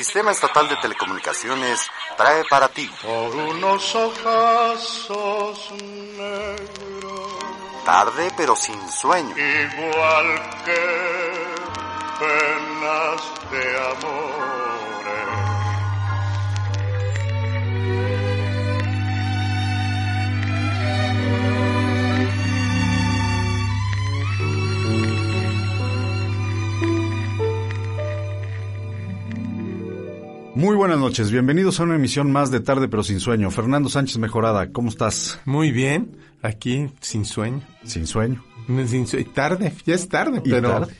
Sistema Estatal de Telecomunicaciones trae para ti. Por unos ojazos negros. Tarde pero sin sueño. Igual que penas de amores. Muy buenas noches, bienvenidos a una emisión más de Tarde pero sin sueño. Fernando Sánchez Mejorada, ¿cómo estás? Muy bien, aquí sin sueño. Sin sueño. Sin sue- tarde, ya es tarde, pero, tarde.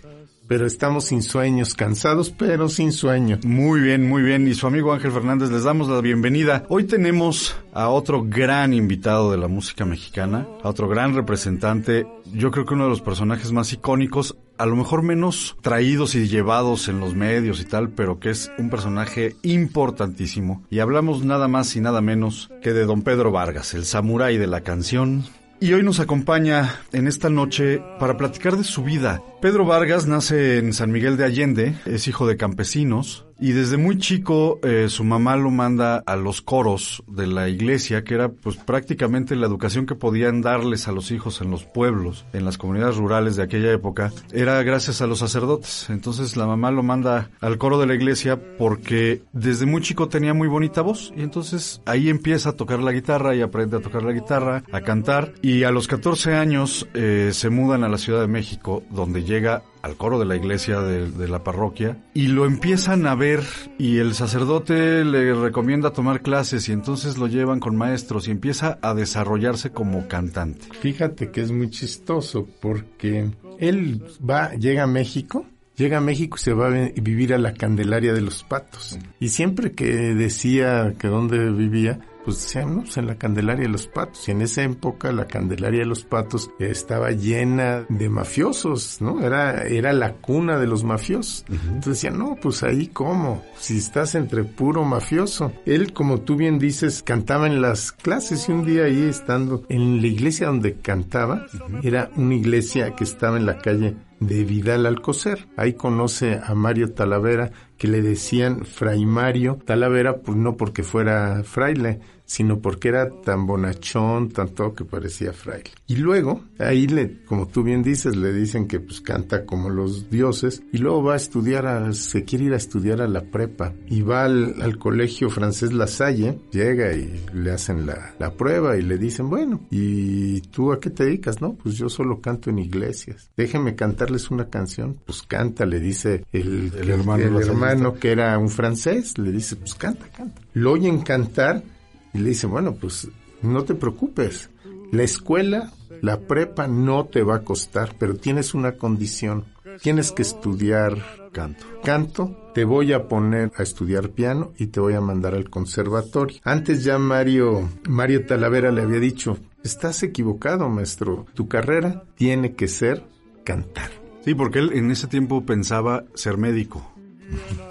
pero estamos sin sueños, cansados, pero sin sueño. Muy bien, muy bien. Y su amigo Ángel Fernández, les damos la bienvenida. Hoy tenemos a otro gran invitado de la música mexicana, a otro gran representante, yo creo que uno de los personajes más icónicos, a lo mejor menos traídos y llevados en los medios y tal, pero que es un personaje importantísimo. Y hablamos nada más y nada menos que de don Pedro Vargas, el samurái de la canción, Y hoy nos acompaña en esta noche para platicar de su vida. Pedro Vargas nace en San Miguel de Allende, es hijo de campesinos y desde muy chico eh, su mamá lo manda a los coros de la iglesia, que era pues prácticamente la educación que podían darles a los hijos en los pueblos, en las comunidades rurales de aquella época, era gracias a los sacerdotes. Entonces la mamá lo manda al coro de la iglesia porque desde muy chico tenía muy bonita voz y entonces ahí empieza a tocar la guitarra y aprende a tocar la guitarra, a cantar y a los 14 años eh, se mudan a la Ciudad de México donde llega al coro de la iglesia de, de, la parroquia y lo empiezan a ver y el sacerdote le recomienda tomar clases y entonces lo llevan con maestros y empieza a desarrollarse como cantante. Fíjate que es muy chistoso porque él va, llega a México llega a México y se va a vivir a la Candelaria de los Patos. Y siempre que decía que dónde vivía, pues pues en la Candelaria de los Patos. Y en esa época la Candelaria de los Patos estaba llena de mafiosos, ¿no? Era, era la cuna de los mafiosos. Uh -huh. Entonces decían, no, pues ahí cómo, si estás entre puro mafioso. Él, como tú bien dices, cantaba en las clases y un día ahí estando en la iglesia donde cantaba, uh -huh. era una iglesia que estaba en la calle de Vidal Alcocer. Ahí conoce a Mario Talavera, que le decían Fray Mario Talavera, pues no porque fuera fraile, sino porque era tan bonachón, tan todo que parecía fraile. Y luego, ahí le, como tú bien dices, le dicen que pues canta como los dioses, y luego va a estudiar, a, se quiere ir a estudiar a la prepa, y va al, al colegio francés La Salle, llega y le hacen la, la, prueba y le dicen, bueno, ¿y tú a qué te dedicas? No, pues yo solo canto en iglesias. Déjeme cantarles una canción. Pues canta, le dice el, el hermano, el hermano que era un francés, le dice, pues canta, canta. Lo oyen cantar y le dice, bueno, pues no te preocupes. La escuela, la prepa no te va a costar, pero tienes una condición. Tienes que estudiar canto. Canto, te voy a poner a estudiar piano y te voy a mandar al conservatorio. Antes ya Mario, Mario Talavera le había dicho, estás equivocado, maestro. Tu carrera tiene que ser cantar. Sí, porque él en ese tiempo pensaba ser médico.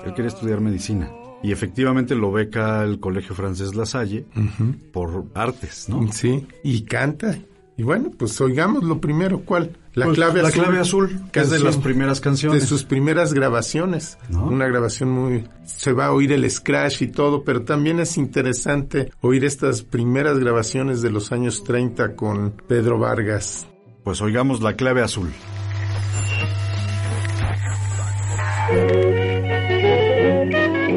Él quería estudiar medicina. Y efectivamente lo beca el Colegio Francés La Salle uh -huh. por artes, ¿no? Sí, y canta. Y bueno, pues oigamos lo primero, ¿cuál? La pues, clave la azul. La clave azul, que es de las primeras canciones. De sus primeras grabaciones. ¿No? Una grabación muy... Se va a oír el scratch y todo, pero también es interesante oír estas primeras grabaciones de los años 30 con Pedro Vargas. Pues oigamos la clave azul.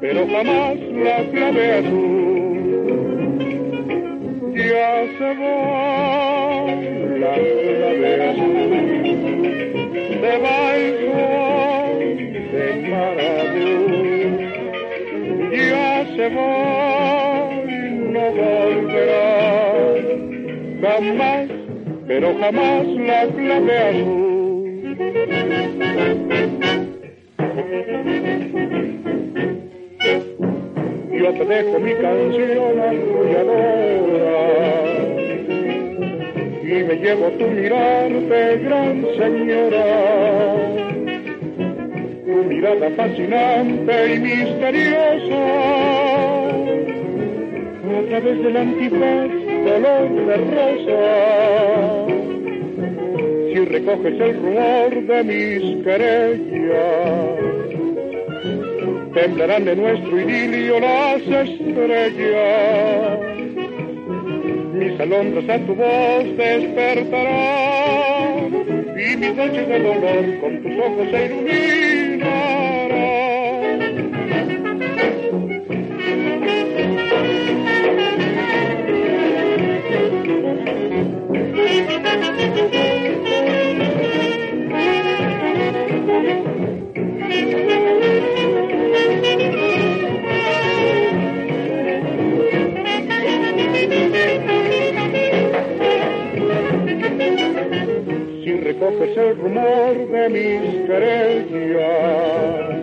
pero jamás la clave azul. Ya se va la clave azul, se va el de Marabú. Ya se va y no volverá, jamás, pero jamás la clave azul. Te dejo mi canción arrulladora y me llevo tu mirarte, gran señora. Tu mirada fascinante y misteriosa, a través del antifaz color de rosa. Si recoges el rumor de mis querellas, temblarán de nuestro idilio las estrellas. Mis alondras a tu voz despertarán y mis noches de dolor con tus ojos se iluminarán. El rumor de mis querellas,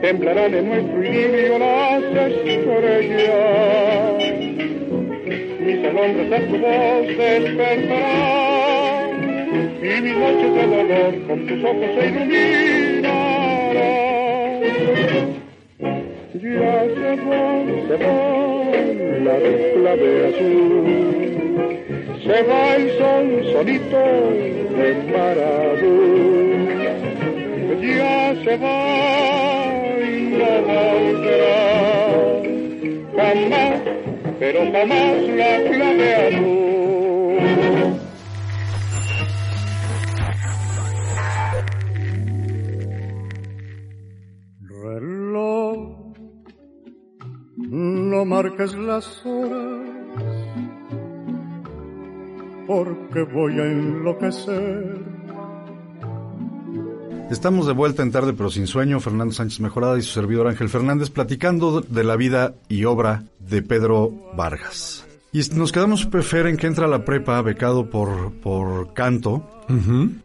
temblarán en nuestro idilio las estrellas. Mis alondras a tu voz despertarán y mis noches de dolor con tus ojos se iluminarán. Ya se va, se va la clave azul se va el sol solito de Maradú. Ya se va y no volverá. Jamás, pero jamás la clave. Reloj, no marques las horas porque voy a enloquecer. Estamos de vuelta en tarde pero sin sueño, Fernando Sánchez Mejorada y su servidor Ángel Fernández platicando de la vida y obra de Pedro Vargas. Y nos quedamos, Fer, en que entra a la prepa becado por, por canto.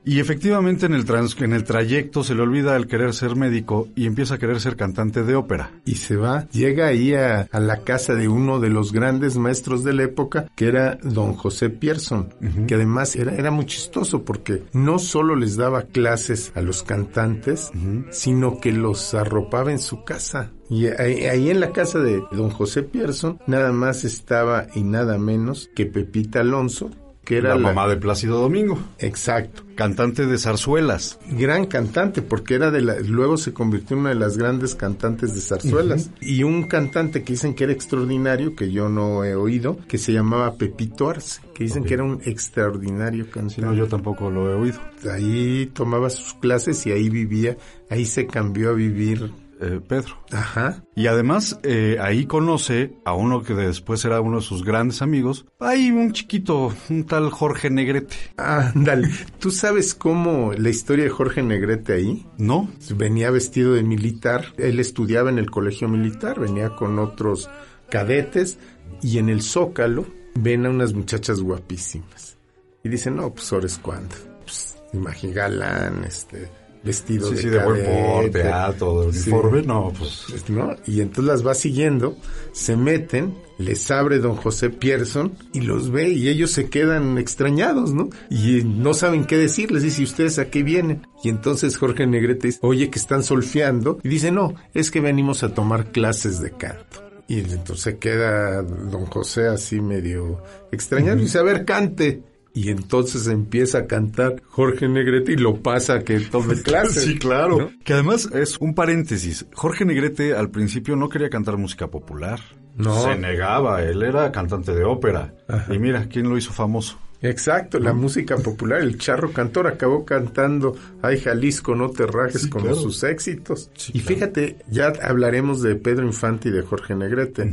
Y efectivamente en el, trans, en el trayecto se le olvida el querer ser médico y empieza a querer ser cantante de ópera. Y se va, llega ahí a, a la casa de uno de los grandes maestros de la época, que era don José Pierson, que además era, era muy chistoso porque no solo les daba clases a los cantantes, sino que los arropaba en su casa. Y ahí, ahí en la casa de don José Pierson nada más estaba y nada menos que Pepita Alonso, que era la, mamá de Plácido Domingo. Exacto. Cantante de zarzuelas. Gran cantante, porque era de la, luego se convirtió en una de las grandes cantantes de zarzuelas. Y un cantante que dicen que era extraordinario, que yo no he oído, que se llamaba Pepito Arce, que dicen que era un extraordinario cantante. No, yo tampoco lo he oído. Ahí tomaba sus clases y ahí vivía, ahí se cambió a vivir Eh, Pedro. Ajá. Y además eh, ahí conoce a uno que después era uno de sus grandes amigos. Hay un chiquito, un tal Jorge Negrete. Ándale. ¿Tú sabes cómo la historia de Jorge Negrete ahí? ¿No? Venía vestido de militar. Él estudiaba en el colegio militar, venía con otros cadetes y en el zócalo ven a unas muchachas guapísimas. Y dicen, no, pues ahora es cuando. Pues, imagín galán, este, vestido Sí, de sí, de buen porte, alto, de Sí. uniforme. No, pues... ¿no? Y entonces las va siguiendo, se meten, les abre don José Pierson y los ve y ellos se quedan extrañados, ¿no? Y no saben qué decir, les dice, ¿y ustedes a qué vienen? Y entonces Jorge Negrete dice, oye, que están solfeando. Y dice, no, es que venimos a tomar clases de canto. Y entonces se queda don José así medio extrañado y dice, a ver, cante. Y entonces empieza a cantar Jorge Negrete y lo pasa a que tome clases. Sí, claro. ¿no? Que además es un paréntesis. Jorge Negrete al principio no quería cantar música popular. No. Se negaba. Él era cantante de ópera. Y mira, ¿quién lo hizo famoso? Exacto, la música popular, el charro cantor acabó cantando Ay Jalisco, no te rajes Sí, como claro. sus éxitos. Sí, y fíjate, ya hablaremos de Pedro Infante y de Jorge Negrete.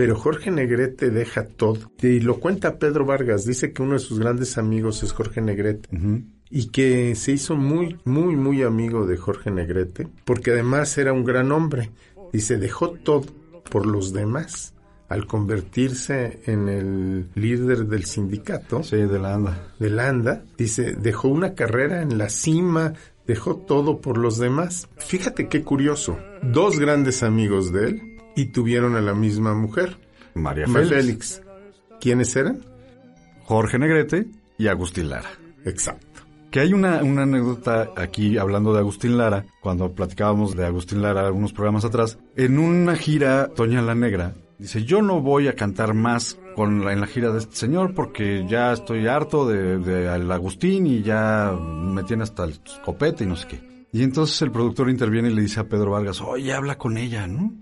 Pero Jorge Negrete deja todo. Y lo cuenta Pedro Vargas, dice que uno de sus grandes amigos es Jorge Negrete. Y que se hizo muy, muy, muy amigo de Jorge Negrete, porque además era un gran hombre. Dice, dejó todo por los demás al convertirse en el líder del sindicato Sí, de la anda. de Landa, dice, dejó una carrera en la cima, dejó todo por los demás. Fíjate qué curioso, dos grandes amigos de él y tuvieron a la misma mujer, María Félix, Félix. ¿Quiénes eran? Jorge Negrete y Agustín Lara. Exacto. Que hay una, una anécdota aquí hablando de Agustín Lara, cuando platicábamos de Agustín Lara algunos programas atrás. En una gira, Toña la Negra dice, yo no voy a cantar más con la, en la gira de este señor porque ya estoy harto de, de al Agustín y ya me tiene hasta el copete y no sé qué. Y entonces el productor interviene y le dice a Pedro Vargas, oye, habla con ella, ¿no?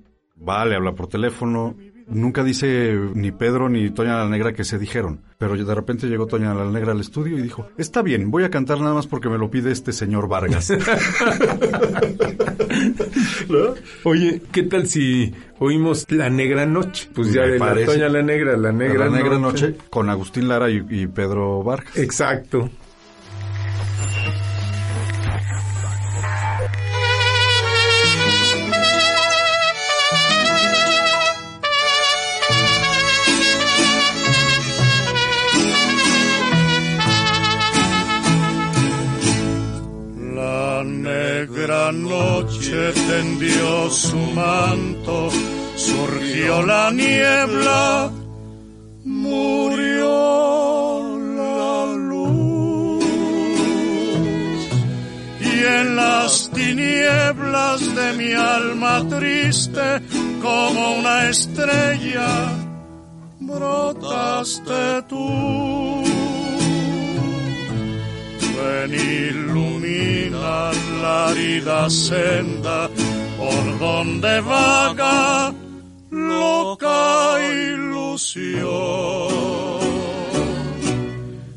Vale, habla por teléfono. Nunca dice ni Pedro ni Toña la Negra que se dijeron. Pero de repente llegó Toña la Negra al estudio y dijo, está bien, voy a cantar nada más porque me lo pide este señor Vargas. ¿No? Oye, ¿qué tal si oímos La Negra Noche? Pues ya de la Toña la Negra, La Negra, la Negra Noche con Agustín Lara y, y Pedro Vargas. Exacto. Negra noche tendió su manto, surgió la niebla, murió la luz. Y en las tinieblas de mi alma triste, como una estrella, brotaste tú. Ven, ilumina la herida senda por donde vaga loca ilusión.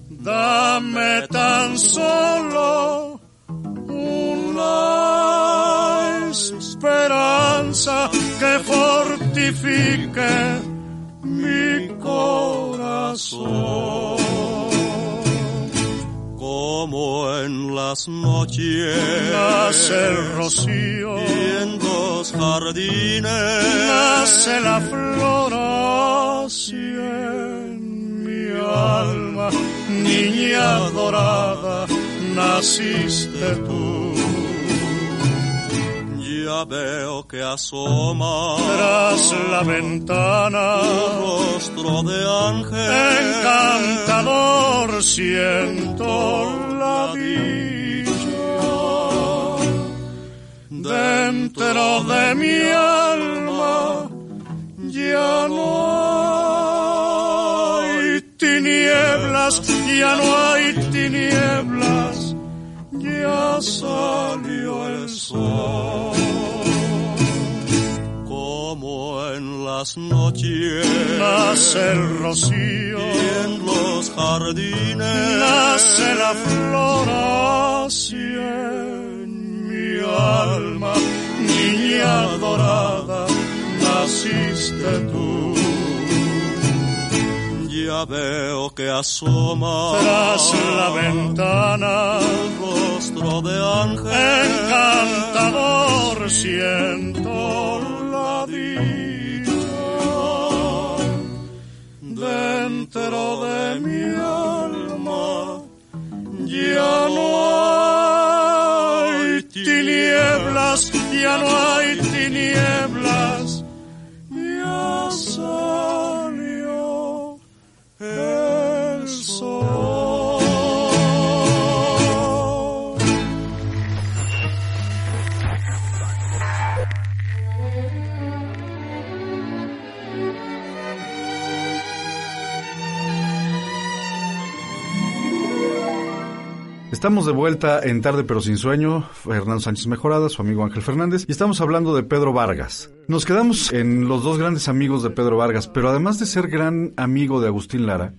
Dame tan solo una esperanza que fortifique mi corazón como en las noches. Nace el rocío, y en los jardines. Nace la flor así en mi alma, niña dorada, naciste tú. Ya veo que asoma Tras la ventana, tu rostro de ángel encantador siento la dicha. Dentro de mi alma ya no hay tinieblas, ya no hay tinieblas, ya salió el sol. como en las noches Nace el rocío. y en los jardines Nace la flor así en mi alma, niña dorada, naciste tú. Ya veo que asoma Tras la ventana, tu rostro de ángel encantador siento la dicha. Dentro de mi alma ya no hay tinieblas, ya no hay Estamos de vuelta en Tarde pero sin sueño, Fernando Sánchez Mejorada, su amigo Ángel Fernández, y estamos hablando de Pedro Vargas. Nos quedamos en los dos grandes amigos de Pedro Vargas, pero además de ser gran amigo de Agustín Lara,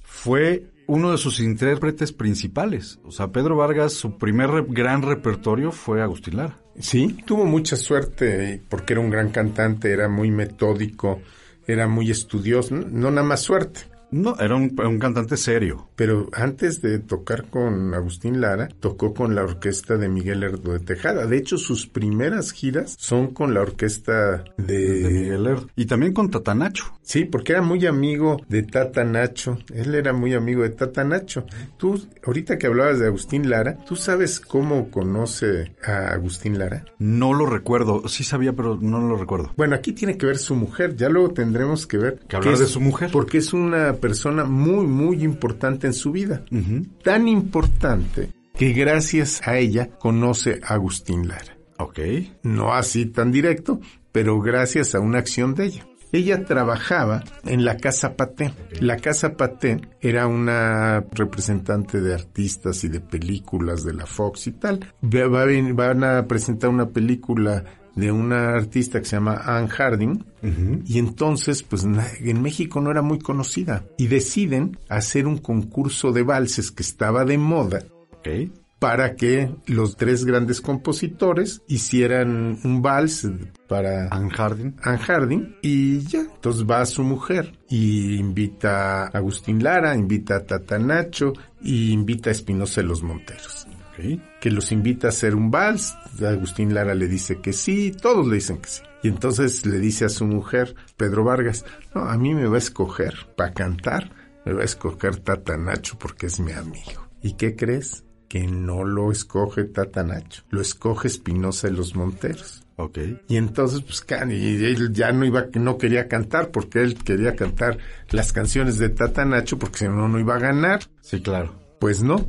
fue uno de sus intérpretes principales. O sea, Pedro Vargas, su primer re- gran repertorio fue Agustín Lara. Sí, tuvo mucha suerte porque era un gran cantante, era muy metódico, era muy estudioso, no, no nada más suerte. No, era un, un, cantante serio. Pero antes de tocar con Agustín Lara, tocó con la orquesta de Miguel Lerdo de Tejada. De hecho, sus primeras giras son con la orquesta de, de Miguel Lerdo. Y también con Tata Nacho. Sí, porque era muy amigo de Tata Nacho. Él era muy amigo de Tata Nacho. Tú, ahorita que hablabas de Agustín Lara, ¿tú sabes cómo conoce a Agustín Lara? No lo recuerdo. Sí sabía, pero no lo recuerdo. Bueno, aquí tiene que ver su mujer. Ya luego tendremos que ver. Que hablar de su mujer. Porque es una persona muy, muy importante en su vida. Uh -huh. Tan importante que gracias a ella conoce a Agustín Lara. Ok. No así tan directo, pero gracias a una acción de ella. Ella trabajaba en la Casa Paté. La Casa Paté era una representante de artistas y de películas de la Fox y tal. Van a presentar una película de una artista que se llama Anne Harding uh -huh. y entonces pues en México no era muy conocida y deciden hacer un concurso de valses que estaba de moda okay. para que los tres grandes compositores hicieran un vals para Anne Harding. Anne Harding y ya, entonces va su mujer y invita a Agustín Lara, invita a Tata Nacho y invita a Espinosa de los Monteros. Okay. Que los invita a hacer un vals, Agustín Lara le dice que sí, todos le dicen que sí. Y entonces le dice a su mujer, Pedro Vargas, no, a mí me va a escoger para cantar, me va a escoger Tata Nacho porque es mi amigo. ¿Y qué crees? Que no lo escoge Tata Nacho, lo escoge Espinosa de los Monteros. Ok. Y entonces, pues, y él ya no iba, no quería cantar porque él quería cantar las canciones de Tata Nacho porque si no, no iba a ganar. Sí, claro. Pues no,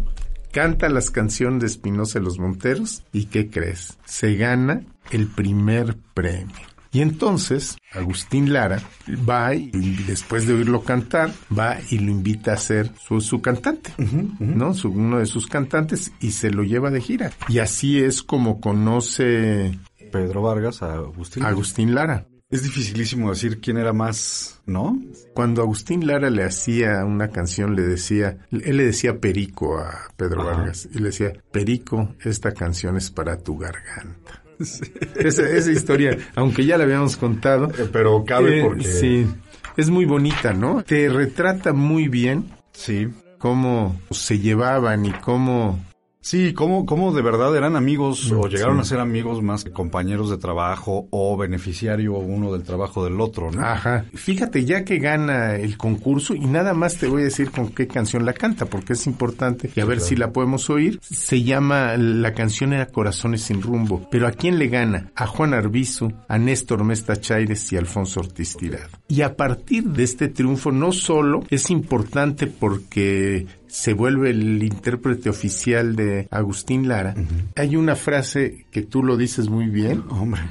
canta las canciones de Espinosa de los Monteros y ¿qué crees? Se gana el primer premio. Y entonces Agustín Lara va y después de oírlo cantar, va y lo invita a ser su, su cantante, uh -huh, uh -huh. ¿no? Su, uno de sus cantantes y se lo lleva de gira. Y así es como conoce Pedro Vargas a Agustín, Agustín Lara. Es dificilísimo decir quién era más, ¿no? Cuando Agustín Lara le hacía una canción, le decía, él le decía Perico a Pedro Ajá. Vargas, y le decía, Perico, esta canción es para tu garganta. Sí. Esa, esa, historia, aunque ya la habíamos contado. Eh, pero cabe eh, porque... Sí, es muy bonita, ¿no? Te retrata muy bien. Sí. Cómo se llevaban y cómo Sí, cómo, cómo de verdad eran amigos o llegaron sí. a ser amigos más que compañeros de trabajo o beneficiario uno del trabajo del otro, ¿no? Ajá. Fíjate, ya que gana el concurso, y nada más te voy a decir con qué canción la canta, porque es importante y a ver claro. si la podemos oír. Se llama, la canción era Corazones sin rumbo, pero ¿a quién le gana? A Juan Arbizu, a Néstor Mesta Chaires y a Alfonso Ortiz Tirado. Y a partir de este triunfo, no solo es importante porque se vuelve el intérprete oficial de Agustín Lara, uh -huh. hay una frase que tú lo dices muy bien, hombre,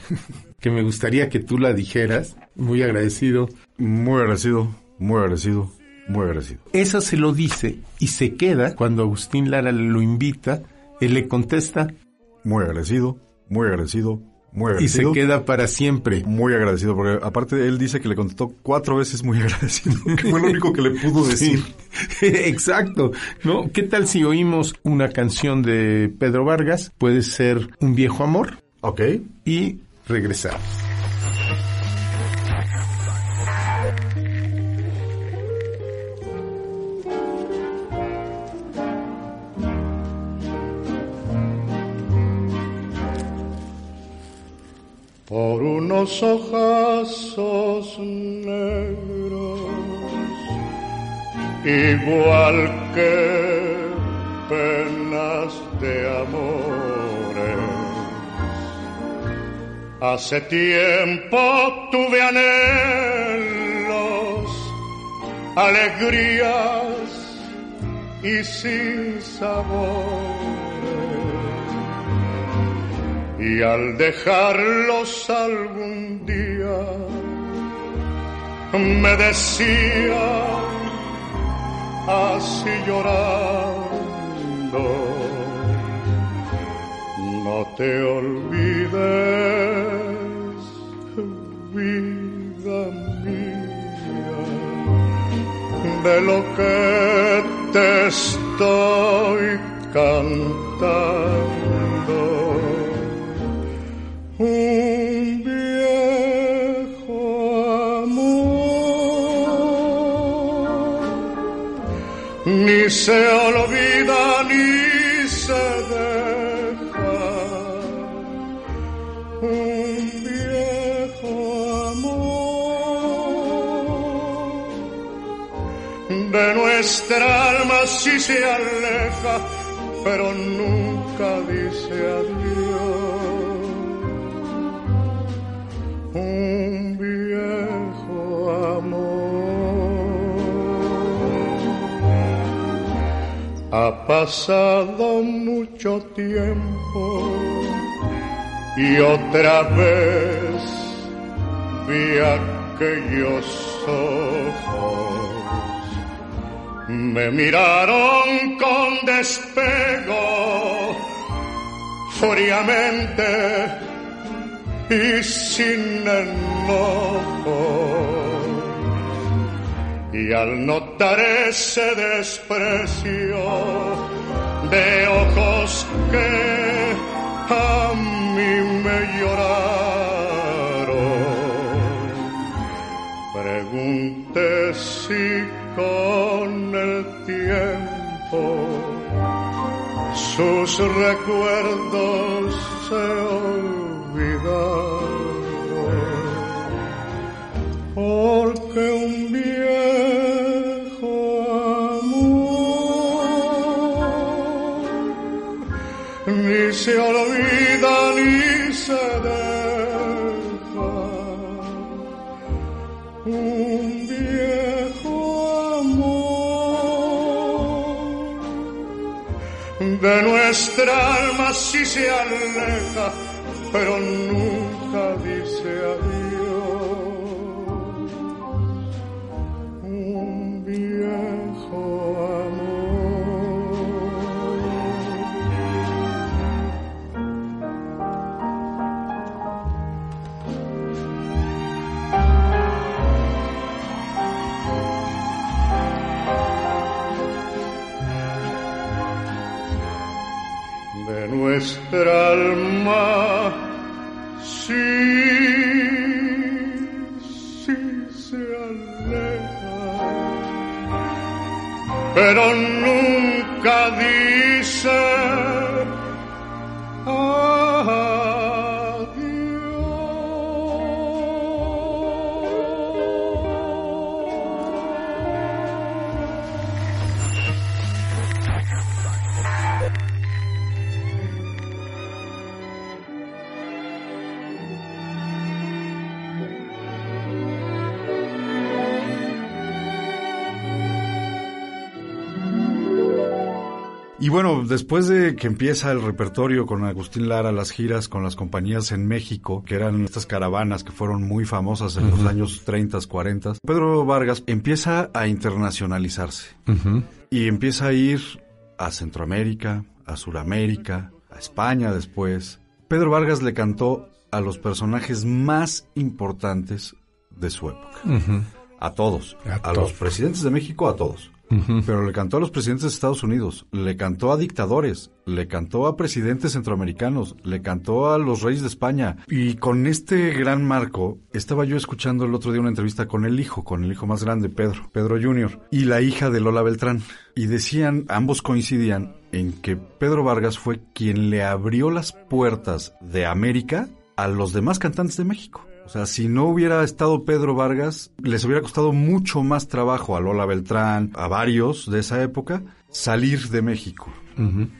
que me gustaría que tú la dijeras, muy agradecido. Muy agradecido, muy agradecido, muy agradecido. Eso se lo dice y se queda cuando Agustín Lara lo invita, él le contesta, muy agradecido, muy agradecido, muy y se queda para siempre. Muy agradecido, porque aparte él dice que le contestó cuatro veces muy agradecido, que fue lo único que le pudo decir. Sí. Exacto, ¿no? ¿Qué tal si oímos una canción de Pedro Vargas? Puede ser Un viejo amor. Ok. Y regresamos. Por unos ojazos negros, igual que penas de amores. Hace tiempo tuve anhelos, alegrías y sin sabor y al dejarlos algún día me decía así llorando no te olvides vida mía de lo que te estoy cantando un viejo ni se olvida ni se deja. Un viejo amor. De nuestra alma si se aleja pero nunca dice adiós ha pasado mucho tiempo y otra vez vi aquellos ojos. Me miraron con despego fríamente y sin enojo y al notar ese desprecio de ojos que a mí me lloraron, pregunté si con el tiempo sus recuerdos se olvidaron, porque se olvida ni se deja. Un viejo amor de nuestra alma sí se aleja, pero nunca nuestra alma sí, sí se aleja, pero nunca dice adiós. Bueno, después de que empieza el repertorio con Agustín Lara, las giras con las compañías en México, que eran estas caravanas que fueron muy famosas en los años 30, 40, Pedro Vargas empieza a internacionalizarse y empieza a ir a Centroamérica, a Suramérica, a España después. Pedro Vargas le cantó a los personajes más importantes de su época. A todos. A A, todos. los presidentes de México, a todos. Pero le cantó a los presidentes de Estados Unidos, le cantó a dictadores, le cantó a presidentes centroamericanos, le cantó a los reyes de España. Y con este gran marco, estaba yo escuchando el otro día una entrevista con el hijo, con el hijo más grande, Pedro, Pedro Jr., y la hija de Lola Beltrán. Y decían, ambos coincidían en que Pedro Vargas fue quien le abrió las puertas de América a los demás cantantes de México. O sea, si no hubiera estado Pedro Vargas, les hubiera costado mucho más trabajo a Lola Beltrán, a varios de esa época, salir de México.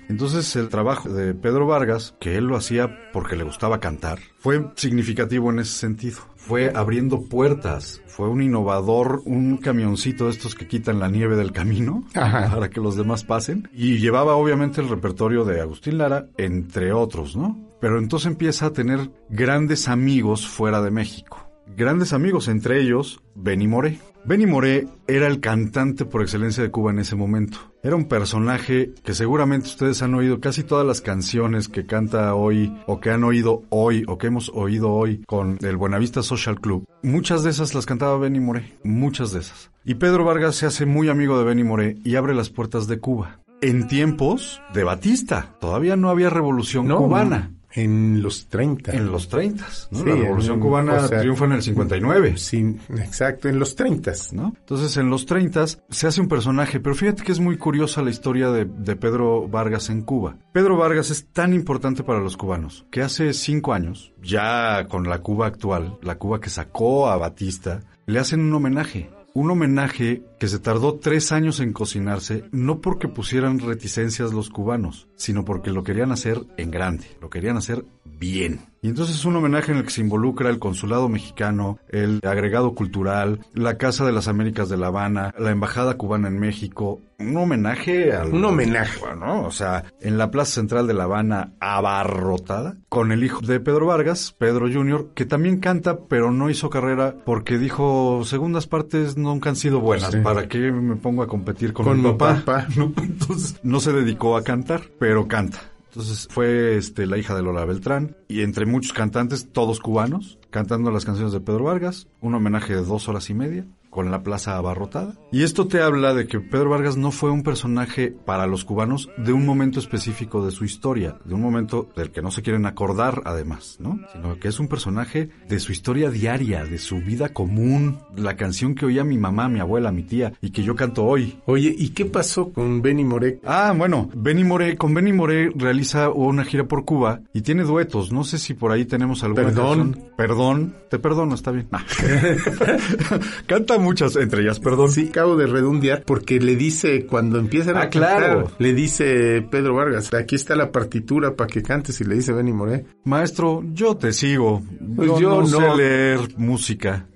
Entonces el trabajo de Pedro Vargas, que él lo hacía porque le gustaba cantar, fue significativo en ese sentido. Fue abriendo puertas, fue un innovador, un camioncito de estos que quitan la nieve del camino Ajá. para que los demás pasen. Y llevaba obviamente el repertorio de Agustín Lara, entre otros, ¿no? Pero entonces empieza a tener grandes amigos fuera de México. Grandes amigos, entre ellos Benny Moré. Benny Moré era el cantante por excelencia de Cuba en ese momento. Era un personaje que seguramente ustedes han oído casi todas las canciones que canta hoy o que han oído hoy o que hemos oído hoy con el Buenavista Social Club. Muchas de esas las cantaba Benny Moré, muchas de esas. Y Pedro Vargas se hace muy amigo de Benny Moré y abre las puertas de Cuba. En tiempos de Batista, todavía no había revolución No, cubana. En los 30. En los 30, ¿no? Sí, la Revolución en- Cubana o sea, triunfa en el 59. Sí, exacto, en los 30. ¿no? Entonces, en los 30 se hace un personaje, pero fíjate que es muy curiosa la historia de, de Pedro Vargas en Cuba. Pedro Vargas es tan importante para los cubanos que hace cinco años, ya con la Cuba actual, la Cuba que sacó a Batista, le hacen un homenaje. Un homenaje que se tardó tres años en cocinarse, no porque pusieran reticencias los cubanos, sino porque lo querían hacer en grande, lo querían hacer bien. Y entonces es un homenaje en el que se involucra el consulado mexicano, el agregado cultural, la Casa de las Américas de La Habana, la Embajada cubana en México, un homenaje al... Un homenaje. Bueno, o sea, en la Plaza Central de La Habana abarrotada, con el hijo de Pedro Vargas, Pedro Jr., que también canta, pero no hizo carrera porque dijo, segundas partes nunca han sido buenas, Sí. ¿Para qué me pongo a competir con, Con mi papá? papá. ¿No? Entonces, no se dedicó a cantar, pero canta. Entonces fue este, la hija de Lola Beltrán y entre muchos cantantes, todos cubanos, cantando las canciones de Pedro Vargas, un homenaje de dos horas y media con la plaza abarrotada. Y esto te habla de que Pedro Vargas no fue un personaje para los cubanos de un momento específico de su historia, de un momento del que no se quieren acordar además, ¿no? Sino que es un personaje de su historia diaria, de su vida común, la canción que oía mi mamá, mi abuela, mi tía y que yo canto hoy. Oye, ¿y qué pasó con Benny Moré? Ah, bueno, Benny Moré, con Benny Moré realiza una gira por Cuba y tiene duetos. No sé si por ahí tenemos alguna Perdón. canción. Perdón, te perdono, está bien. Canta muchas, entre ellas, perdón. Sí, acabo de redondear porque le dice, cuando empiezan a Ah, claro. cantar, le dice Pedro Vargas, aquí está la partitura para que cantes y le dice Benny Moré. Maestro, yo te sigo. Pues yo, yo no, no. sé leer música.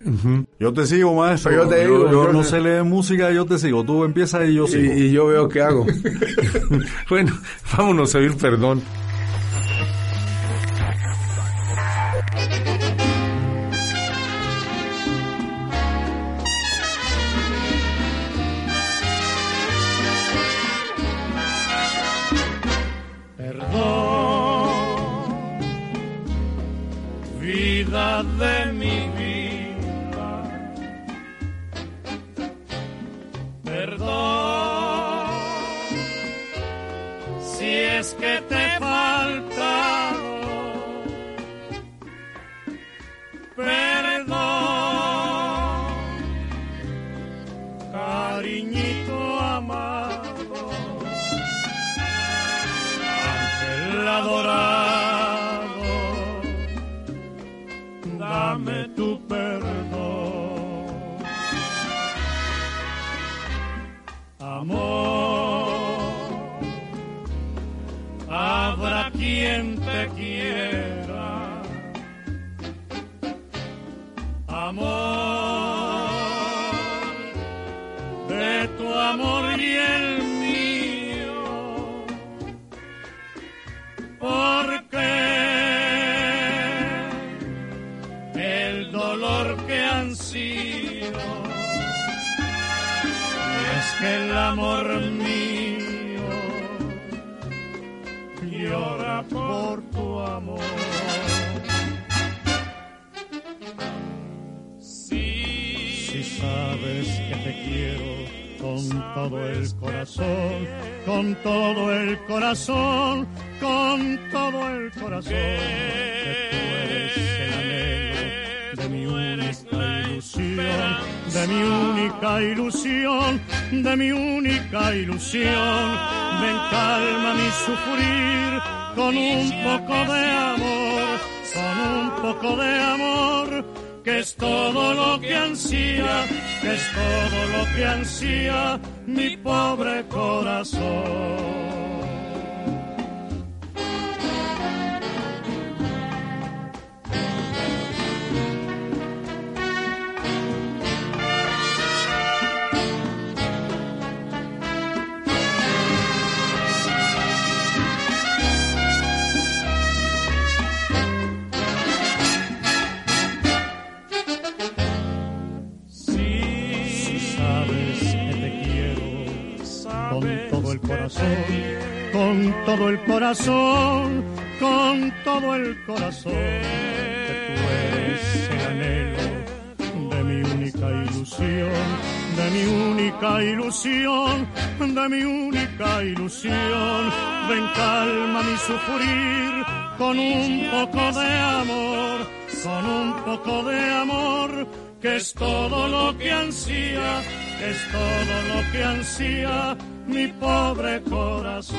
Yo te sigo, maestro. Yo te yo digo, yo yo no te- sé leer música, yo te sigo. Tú empieza y yo sigo. Y, y yo veo qué hago. bueno, vámonos a oír. Perdón, de mi vida. Perdón, si es que te dame amor mío. Llora por tu amor. Si sabes que te quiero con todo el corazón, con todo el corazón, con todo el corazón, de mi única ilusión, de mi única ilusión. Ven, calma mi sufrir con un poco de amor, con un poco de amor que es todo lo que ansía, que es todo lo que ansía mi pobre corazón. Con todo el corazón, con todo el corazón, eres el anhelo de mi única ilusión, de mi única ilusión, de mi única ilusión. Ven, calma mi sufrir con un poco de amor, con un poco de amor, que es todo lo que ansía, es todo lo que ansía mi pobre corazón.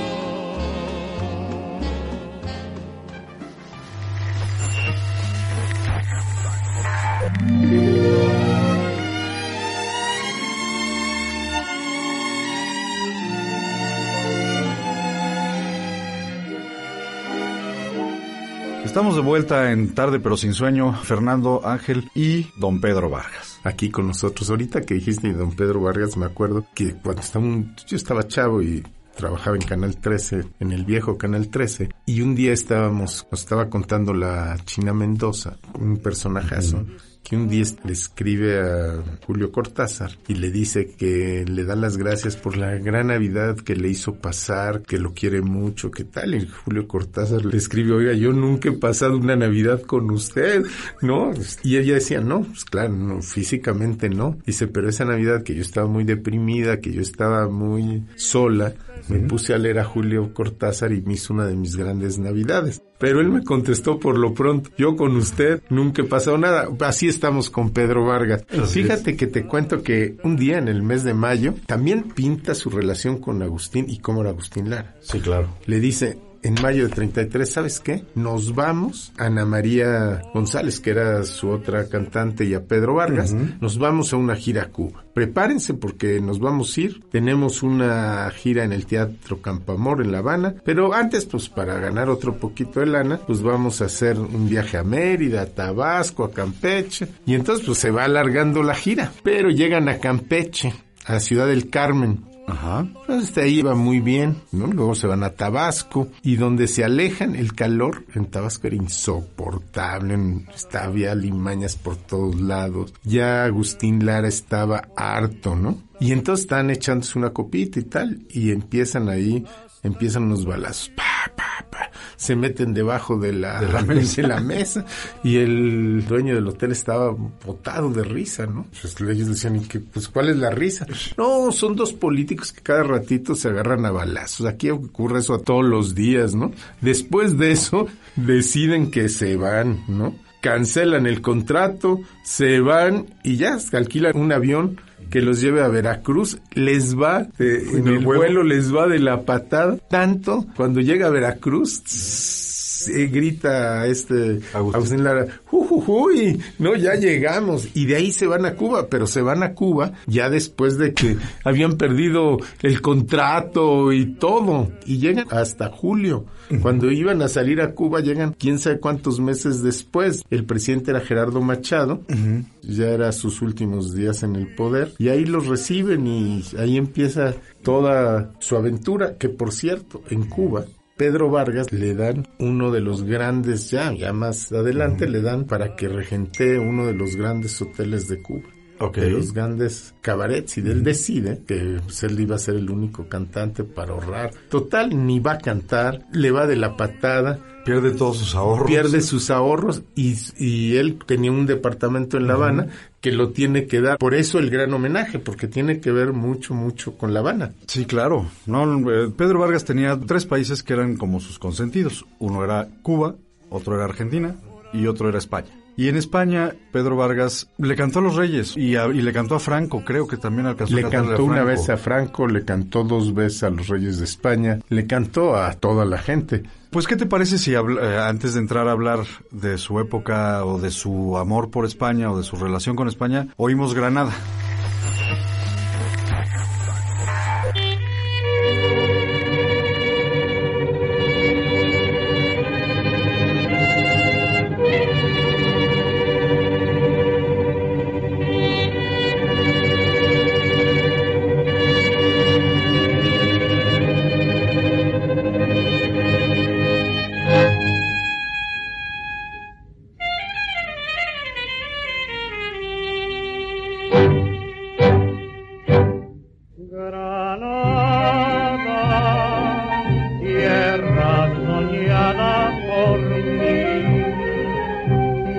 Estamos de vuelta en Tarde pero sin sueño, Fernando Ángel y don Pedro Vargas. Aquí con nosotros. Ahorita que dijiste don Pedro Vargas, me acuerdo que cuando estaba un- yo estaba chavo y trabajaba en Canal 13, en el viejo Canal 13, y un día estábamos, nos estaba contando la China Mendoza, un personajazo, que un día le escribe a Julio Cortázar y le dice que le da las gracias por la gran Navidad que le hizo pasar, que lo quiere mucho, que tal. Y Julio Cortázar le escribe, oiga, yo nunca he pasado una Navidad con usted, ¿no? Y ella decía, no, pues claro, no, físicamente no. Dice, pero esa Navidad que yo estaba muy deprimida, que yo estaba muy sola, me puse a leer a Julio Cortázar y me hizo una de mis grandes Navidades. Pero él me contestó por lo pronto, yo con usted nunca he pasado nada. Así estamos con Pedro Vargas. Fíjate que te cuento que un día en el mes de mayo también pinta su relación con Agustín y cómo era Agustín Lara. Sí, claro. Le dice, en mayo de 33, ¿sabes qué? Nos vamos a Ana María González, que era su otra cantante, y a Pedro Vargas, nos vamos a una gira a Cuba. Prepárense porque nos vamos a ir. Tenemos una gira en el Teatro Campamor en La Habana, pero antes, pues para ganar otro poquito de lana, pues vamos a hacer un viaje a Mérida, a Tabasco, a Campeche, y entonces pues se va alargando la gira. Pero llegan a Campeche, a ciudad del Carmen, Ajá. entonces de ahí va muy bien, ¿no? Luego se van a Tabasco y donde se alejan el calor en Tabasco era insoportable, estaba, había limañas por todos lados. Ya Agustín Lara estaba harto, ¿no? Y entonces están echándose una copita y tal y empiezan ahí, empiezan unos balazos. Pa, pa, pa. Se meten debajo de la, De la mesa. de la mesa y el dueño del hotel estaba botado de risa, ¿no? Pues ellos decían, ¿y qué? Pues, ¿cuál es la risa? No, son dos políticos que cada ratito se agarran a balazos. Aquí ocurre eso a todos los días, ¿no? Después de eso, deciden que se van, ¿no? Cancelan el contrato, se van y ya, alquilan un avión que los lleve a Veracruz, les va, eh, en el vuelo les va de la patada, tanto cuando llega a Veracruz, tss, eh, grita este Agustín. Agustín Lara, "Ujujuy, no, ya llegamos, y de ahí se van a Cuba, pero se van a Cuba ya después de que habían perdido el contrato y todo, y llegan hasta julio. Cuando iban a salir a Cuba, llegan quién sabe cuántos meses después. El presidente era Gerardo Machado, ya era sus últimos días en el poder, y ahí los reciben y ahí empieza toda su aventura, que por cierto, en Cuba, Pedro Vargas le dan uno de los grandes, ya, ya más adelante, le dan para que regentee uno de los grandes hoteles de Cuba. Ok. De los grandes cabarets y él decide que pues, él iba a ser el único cantante para ahorrar. Total, ni va a cantar, le va de la patada, Pierde todos sus ahorros. pierde sus ahorros y, y él tenía un departamento en La Habana que lo tiene que dar. Por eso el gran homenaje, porque tiene que ver mucho, mucho con La Habana. Sí, claro. No, eh, Pedro Vargas tenía tres países que eran como sus consentidos. Uno era Cuba, otro era Argentina y otro era España. Y en España, Pedro Vargas le cantó a los Reyes y, a- y le cantó a Franco, creo que también alcanzó Le a cantarle cantó una Franco. vez a Franco, le cantó dos veces a los Reyes de España, le cantó a toda la gente. Pues, ¿qué te parece si habl- eh, antes de entrar a hablar de su época o de su amor por España o de su relación con España, oímos? Granada,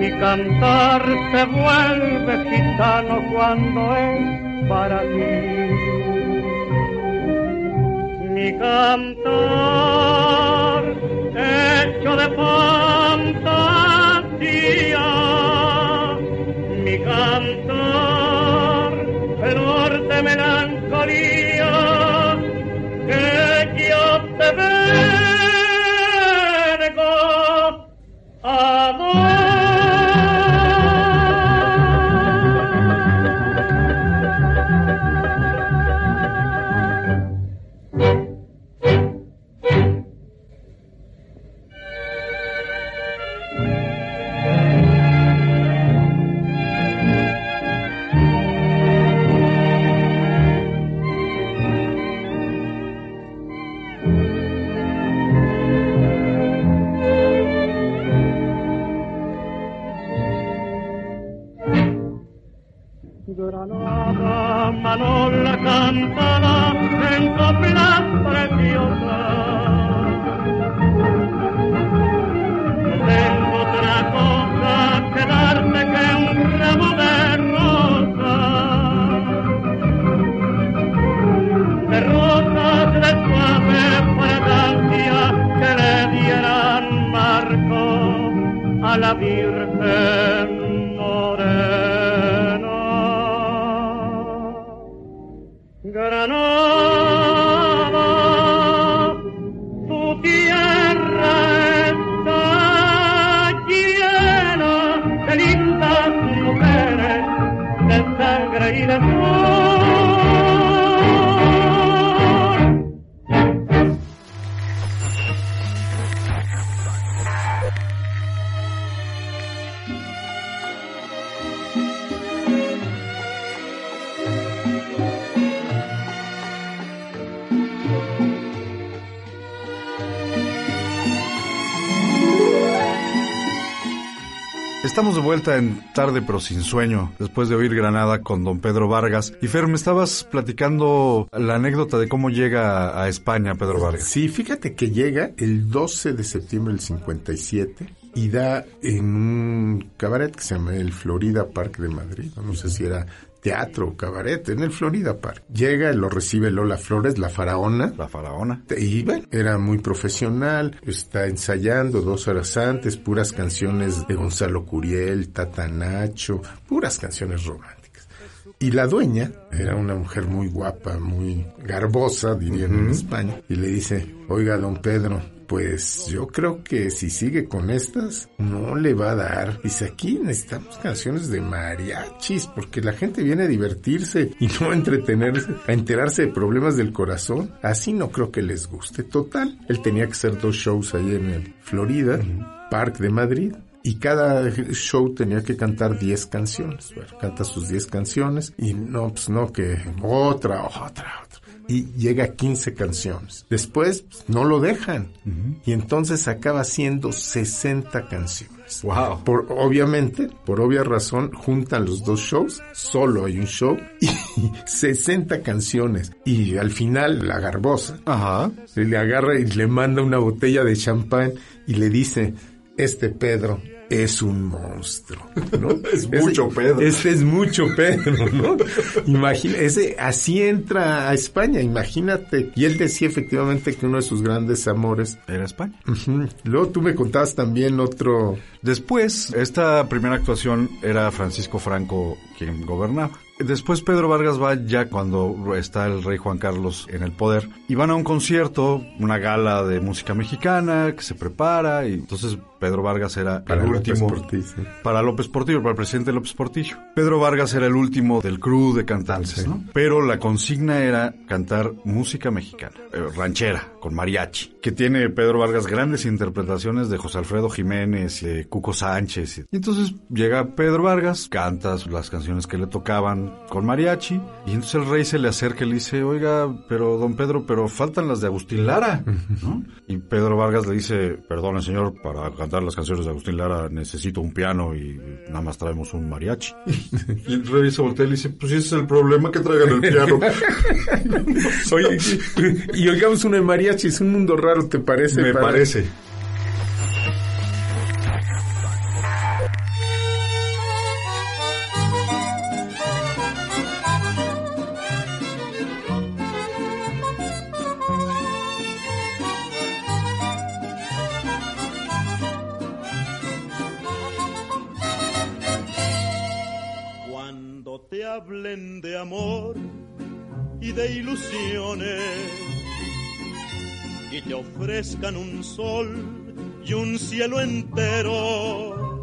Mi cantar se vuelve gitano cuando es para ti. Mi cantar hecho de fantasía, mi cantar, tenor de melancolía, Estamos de vuelta en Tarde pero sin sueño, después de oír Granada con don Pedro Vargas. Y Fer, me estabas platicando la anécdota de cómo llega a España Pedro Vargas. Sí, fíjate que llega el 12 de septiembre del 57 y da en un cabaret que se llama el Florida Park de Madrid. No sé si era teatro cabaret, en el Florida Park. Llega, lo recibe Lola Flores, la faraona. La faraona. Y bueno, era muy profesional, está ensayando dos horas antes, puras canciones de Gonzalo Curiel, Tata Nacho, puras canciones románticas. Y la dueña era una mujer muy guapa, muy garbosa, dirían en España, y le dice, oiga, don Pedro, pues yo creo que si sigue con estas, no le va a dar. Dice, aquí necesitamos canciones de mariachis, porque la gente viene a divertirse y no a entretenerse, a enterarse de problemas del corazón. Así no creo que les guste. Total, él tenía que hacer dos shows ahí en el Florida, Park de Madrid. Y cada show tenía que cantar 10 canciones. Bueno, canta sus 10 canciones y no, pues no, que otra, otra, otra y llega a 15 canciones. Después pues, no lo dejan y entonces acaba haciendo 60 canciones. Wow. Por, obviamente, por obvia razón, juntan los dos shows, solo hay un show y 60 canciones. Y al final, la garbosa Ajá. se le agarra y le manda una botella de champán y le dice, este Pedro es un monstruo, ¿no? Es mucho Pedro. Este es mucho Pedro, ¿no? Imagina, ese, así entra a España, imagínate. Y él decía efectivamente que uno de sus grandes amores. Era España. Ujú. Luego tú me contabas también otro. Después, esta primera actuación era Francisco Franco quien gobernaba. Después Pedro Vargas va ya cuando está el rey Juan Carlos en el poder y van a un concierto, una gala de música mexicana que se prepara y entonces Pedro Vargas era Para el López último Portillo, para López Portillo, para el presidente López Portillo. Pedro Vargas era el último del crew de cantantes, ¿no? Pero la consigna era cantar música mexicana, eh, ranchera, con mariachi, que tiene Pedro Vargas grandes interpretaciones de José Alfredo Jiménez, de Cuco Sánchez. Y entonces llega Pedro Vargas, canta las canciones que le tocaban con mariachi, y entonces el rey se le acerca y le dice, oiga, pero don Pedro, pero faltan las de Agustín Lara, ¿no? Y Pedro Vargas le dice, perdone señor, para cantar las canciones de Agustín Lara necesito un piano y nada más traemos un mariachi. y el rey se voltea y le dice, pues ese es el problema que traigan el piano. Oye, y oigamos uno de mariachi, es un mundo raro, ¿te parece? Me parece. Hablen de amor y de ilusiones y te ofrezcan un sol y un cielo entero.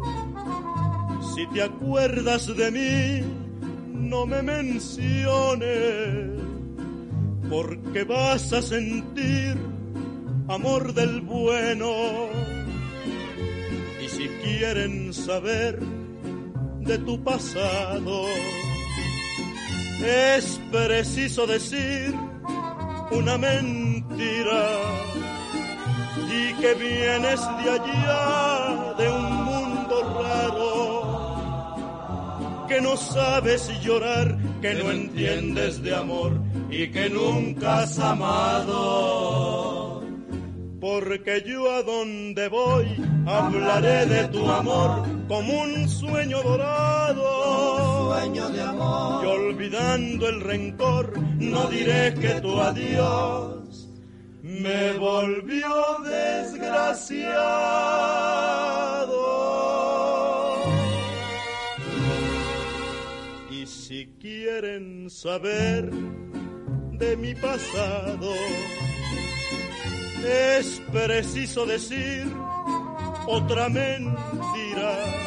Si te acuerdas de mí, no me menciones, porque vas a sentir amor del bueno. Y si quieren saber de tu pasado, es preciso decir una mentira y que vienes de allá, de un mundo raro, que no sabes llorar, que no entiendes de amor y que nunca has amado. Porque yo a donde voy hablaré de tu amor como un sueño dorado. Y olvidando el rencor, no diré que tu adiós me volvió desgraciado. Y si quieren saber de mi pasado, es preciso decir otra mentira.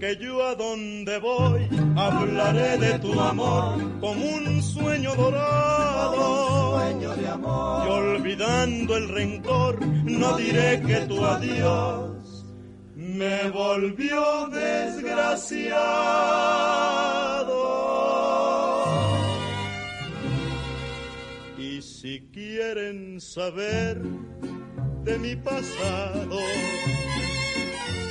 Porque yo a donde voy hablaré de tu amor como un sueño dorado. Y olvidando el rencor, no diré que tu adiós me volvió desgraciado. Y si quieren saber de mi pasado,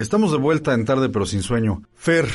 Estamos de vuelta en tarde pero sin sueño. Fer,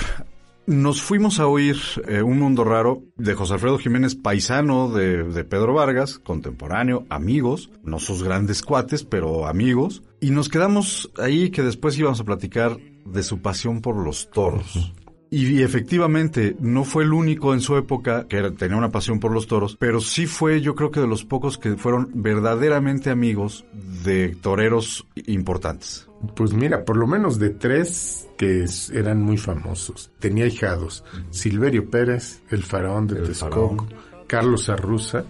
nos fuimos a oír eh, Un Mundo Raro de José Alfredo Jiménez, paisano de, de, Pedro Vargas, contemporáneo, amigos, no sus grandes cuates, pero amigos. Y nos quedamos ahí que después íbamos a platicar de su pasión por los toros. Y efectivamente, no fue el único en su época que era, tenía una pasión por los toros, pero sí fue yo creo que de los pocos que fueron verdaderamente amigos de toreros importantes. Pues mira, por lo menos de tres que eran muy famosos. Tenía hijados. Silverio Pérez, el faraón de El Texcoco, faraón. Carlos Arruza,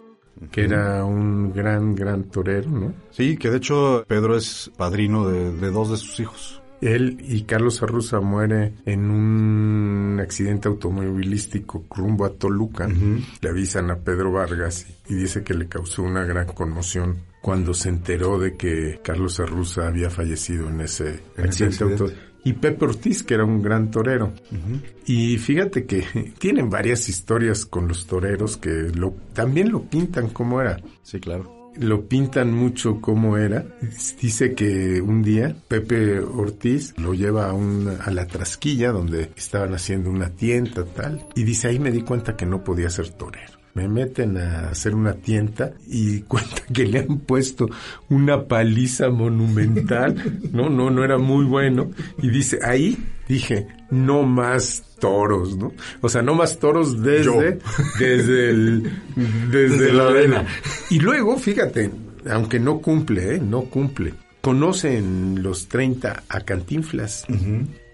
que era un gran, gran torero, ¿no? Sí, que de hecho Pedro es padrino de, de dos de sus hijos. Él y Carlos Arruza muere en un accidente automovilístico rumbo a Toluca. Le avisan a Pedro Vargas y, dice que le causó una gran conmoción cuando se enteró de que Carlos Arruza había fallecido en ese accidente. Y Pepe Ortiz, que era un gran torero. Y fíjate que tienen varias historias con los toreros que lo, también lo pintan como era Sí, claro. Lo pintan mucho como era. Dice que un día Pepe Ortiz lo lleva a, un, a la trasquilla donde estaban haciendo una tienda tal. Y dice, ahí me di cuenta que no podía ser torero. Me meten a hacer una tienda y cuenta que le han puesto una paliza monumental. No, no, no era muy bueno. Y dice, ahí dije, no más toros, ¿no? O sea, no más toros desde, Yo. desde el, desde, Desde la arena. Y luego, fíjate, aunque no cumple, ¿eh? No cumple. Conoce en los 30 a Cantinflas.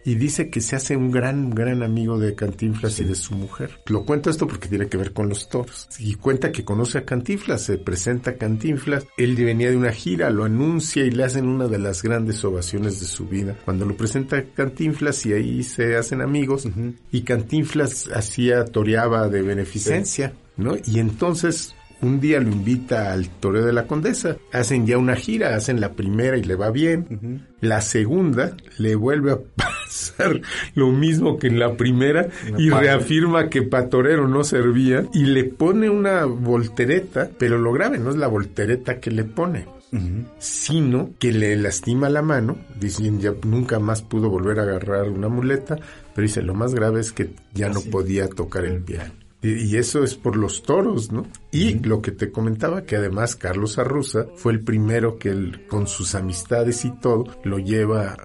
Y dice que se hace un gran, gran amigo de Cantinflas y de su mujer. Lo cuento esto porque tiene que ver con los toros. Y cuenta que conoce a Cantinflas, se presenta a Cantinflas, él venía de una gira, lo anuncia y le hacen una de las grandes ovaciones de su vida. Cuando lo presenta a Cantinflas y ahí se hacen amigos, y Cantinflas hacía, toreaba de beneficencia, ¿no? Y entonces un día lo invita al Toreo de la Condesa. Hacen ya una gira, hacen la primera y le va bien. La segunda le vuelve a pasar lo mismo que en la primera y reafirma que para torero no servía y le pone una voltereta, pero lo grave no es la voltereta que le pone. sino que le lastima la mano, diciendo ya nunca más pudo volver a agarrar una muleta, pero dice lo más grave es que ya no podía tocar el piano. Y eso es por los toros, ¿no? Y lo que te comentaba, que además Carlos Arruza fue el primero que él, con sus amistades y todo, lo lleva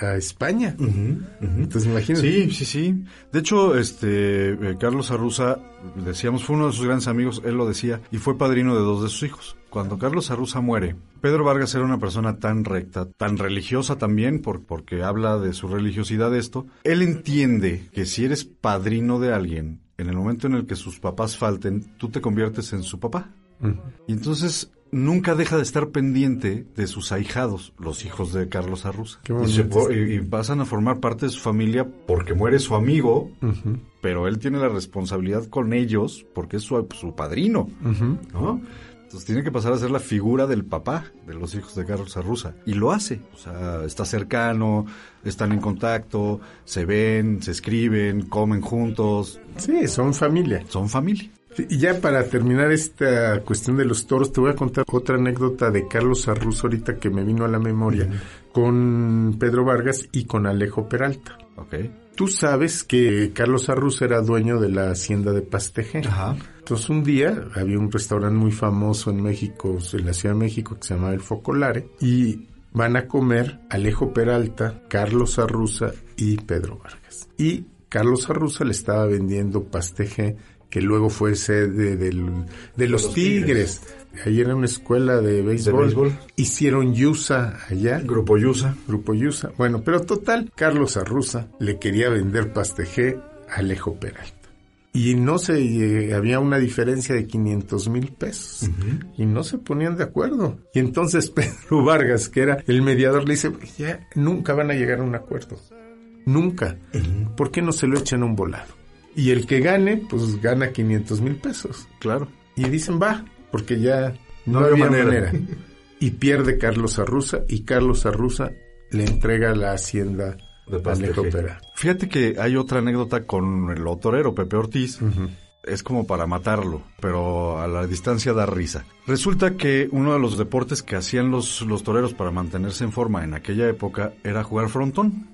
a España. Entonces imagínate. Sí, sí, sí. De hecho, este eh, Carlos Arruza, decíamos, fue uno de sus grandes amigos, él lo decía, y fue padrino de dos de sus hijos. Cuando Carlos Arruza muere, Pedro Vargas era una persona tan recta, tan religiosa también, por, porque habla de su religiosidad esto. Él entiende que si eres padrino de alguien, en el momento en el que sus papás falten, tú te conviertes en su papá. Y entonces nunca deja de estar pendiente de sus ahijados, los hijos de Carlos Arruza. Y, se y pasan a formar parte de su familia porque muere su amigo, pero él tiene la responsabilidad con ellos porque es su, su padrino, ¿no? Entonces tiene que pasar a ser la figura del papá de los hijos de Carlos Arruza. Y lo hace. O sea, está cercano, están en contacto, se ven, se escriben, comen juntos. Sí, son familia. Son familia. Y ya para terminar esta cuestión de los toros, te voy a contar otra anécdota de Carlos Arruz ahorita que me vino a la memoria con Pedro Vargas y con Alejo Peralta. Ok. Tú sabes que Carlos Arruz era dueño de la hacienda de Pasteje. Ajá. Entonces un día había un restaurante muy famoso en México, en la Ciudad de México, que se llamaba El Focolare, y van a comer Alejo Peralta, Carlos Arruza y Pedro Vargas. Y Carlos Arruza le estaba vendiendo pasteje que luego fue sede del- de los, los tigres. Ahí era una escuela de béisbol. béisbol. Hicieron Yusa allá. Grupo Yusa. Grupo Yusa. Bueno, pero total, Carlos Arruza le quería vender pasteje a Alejo Peralta. Y no se, eh, había una diferencia de 500 mil pesos. Y no se ponían de acuerdo. Y entonces Pedro Vargas, que era el mediador, le dice, ya nunca van a llegar a un acuerdo. Nunca. ¿Por qué no se lo echan a un volado? Y el que gane, pues gana 500 mil pesos. Claro. Y dicen, va, porque ya no, No había manera. manera. Y pierde Carlos Arruza y Carlos Arruza le entrega la hacienda De Alejo. Pera. Fíjate que hay otra anécdota con el torero Pepe Ortiz. Es como para matarlo, pero a la distancia da risa. Resulta que uno de los deportes que hacían los, los toreros para mantenerse en forma en aquella época era jugar frontón.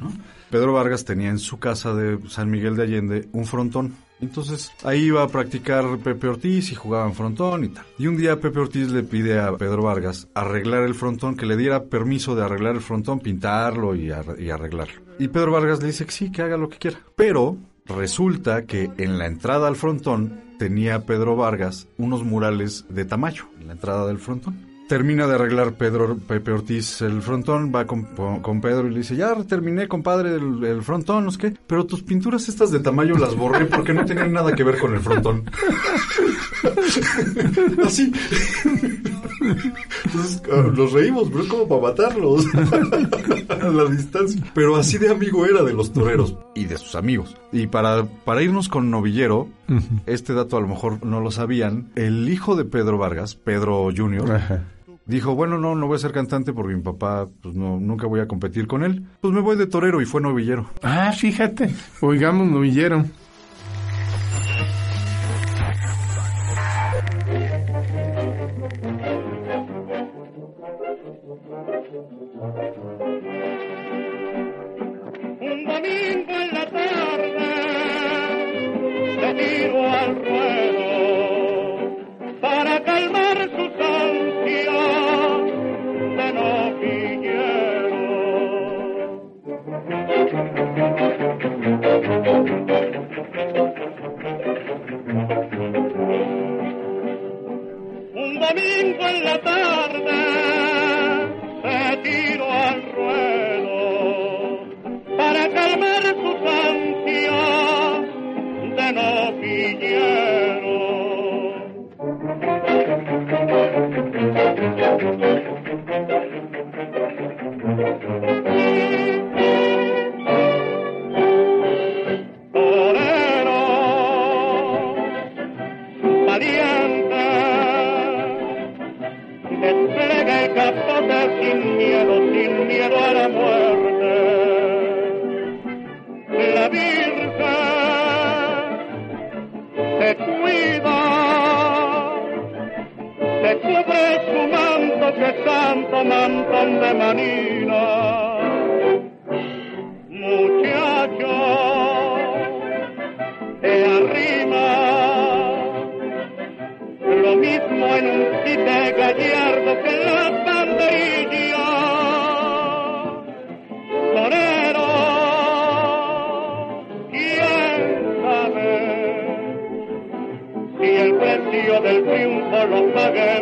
¿no? Pedro Vargas tenía en su casa de San Miguel de Allende un frontón. Entonces ahí iba a practicar Pepe Ortiz y jugaban frontón y tal. Y un día Pepe Ortiz le pide a Pedro Vargas arreglar el frontón, que le diera permiso de arreglar el frontón, pintarlo y, ar- y arreglarlo. Y Pedro Vargas le dice que sí, que haga lo que quiera. Pero resulta que en la entrada al frontón tenía Pedro Vargas unos murales de Tamayo en la entrada del frontón. Termina de arreglar Pedro Pepe Ortiz el frontón, va con, con Pedro y le dice, ya terminé, compadre, el, el frontón, no sé qué, pero tus pinturas estas de Tamayo las borré porque no tenían nada que ver con el frontón. Así. Entonces, ah, los reímos, pero es como para matarlos a la distancia. Pero así de amigo era de los toreros y de sus amigos. Y para, para irnos con Novillero, este dato a lo mejor no lo sabían, el hijo de Pedro Vargas, Pedro Jr.. dijo, bueno, no, no voy a ser cantante porque mi papá, pues no, nunca voy a competir con él. Pues me voy de torero y fue novillero. Ah, fíjate. Oigamos, novillero. Manina. Muchacho, te arrima lo mismo en un quite gallardo que en las banderillas. Torero, quién sabe si el precio del triunfo lo paga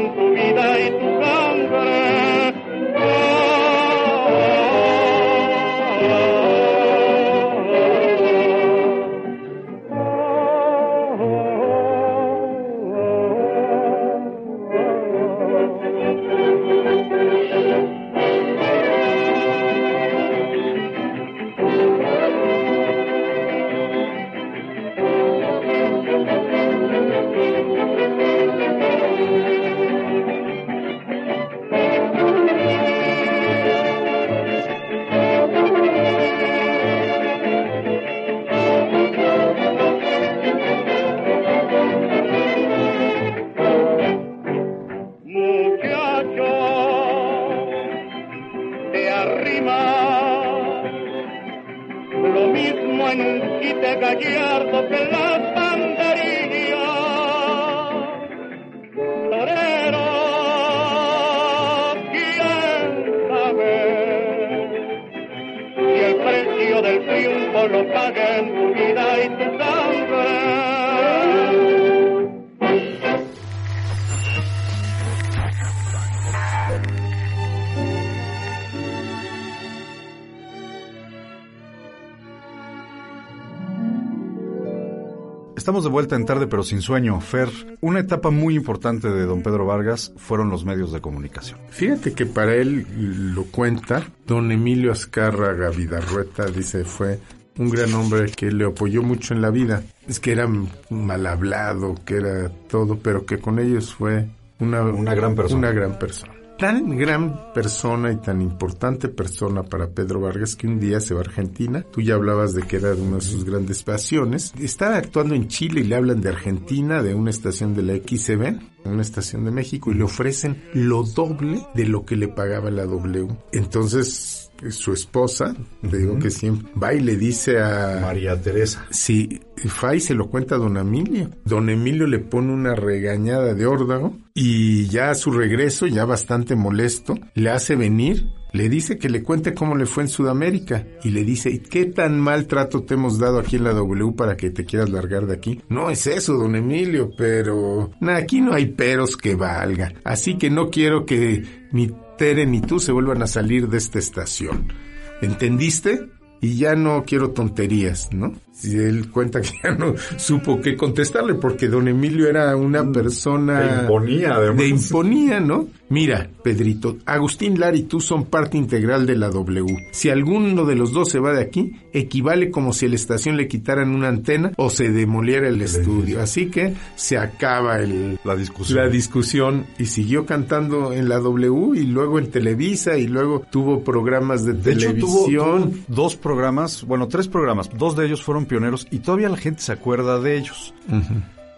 vuelta en tarde pero sin sueño. Fer, una etapa muy importante de don Pedro Vargas fueron los medios de comunicación. Fíjate que para él lo cuenta don Emilio Azcárraga Vidarrueta, dice, fue un gran hombre que le apoyó mucho en la vida. Es que era mal hablado, que era todo, pero que con ellos fue una, Una gran persona. Una gran persona. Tan gran persona y tan importante persona para Pedro Vargas que un día se va a Argentina. Tú ya hablabas de que era una de sus grandes pasiones. Estaba actuando en Chile y le hablan de Argentina, de una estación de la XCB, una estación de México, y le ofrecen lo doble de lo que le pagaba la W. Entonces, su esposa, te digo que siempre va y le dice a... María Teresa. Sí, Fay se lo cuenta a don Emilio. Don Emilio le pone una regañada de órdago y ya a su regreso, ya bastante molesto, le hace venir, le dice que le cuente cómo le fue en Sudamérica y le dice, "¿Y ¿qué tan mal trato te hemos dado aquí en la W para que te quieras largar de aquí? No es eso, don Emilio, pero nah, aquí no hay peros que valgan. Así que no quiero que ni Tere ni tú se vuelvan a salir de esta estación. ¿Entendiste? y ya no quiero tonterías, ¿no? Si él cuenta que ya no supo qué contestarle porque don Emilio era una persona... Te imponía, además. De imponía, ¿no? Mira, Pedrito, Agustín Lara y tú son parte integral de la W. Si alguno de los dos se va de aquí, equivale como si a la estación le quitaran una antena o se demoliera el estudio. Así que se acaba el, La discusión. la discusión y siguió cantando en la W y luego en Televisa y luego tuvo programas de, De hecho, tuvo, televisión. tuvo dos programas, bueno, tres programas. Dos de ellos fueron pioneros y todavía la gente se acuerda de ellos.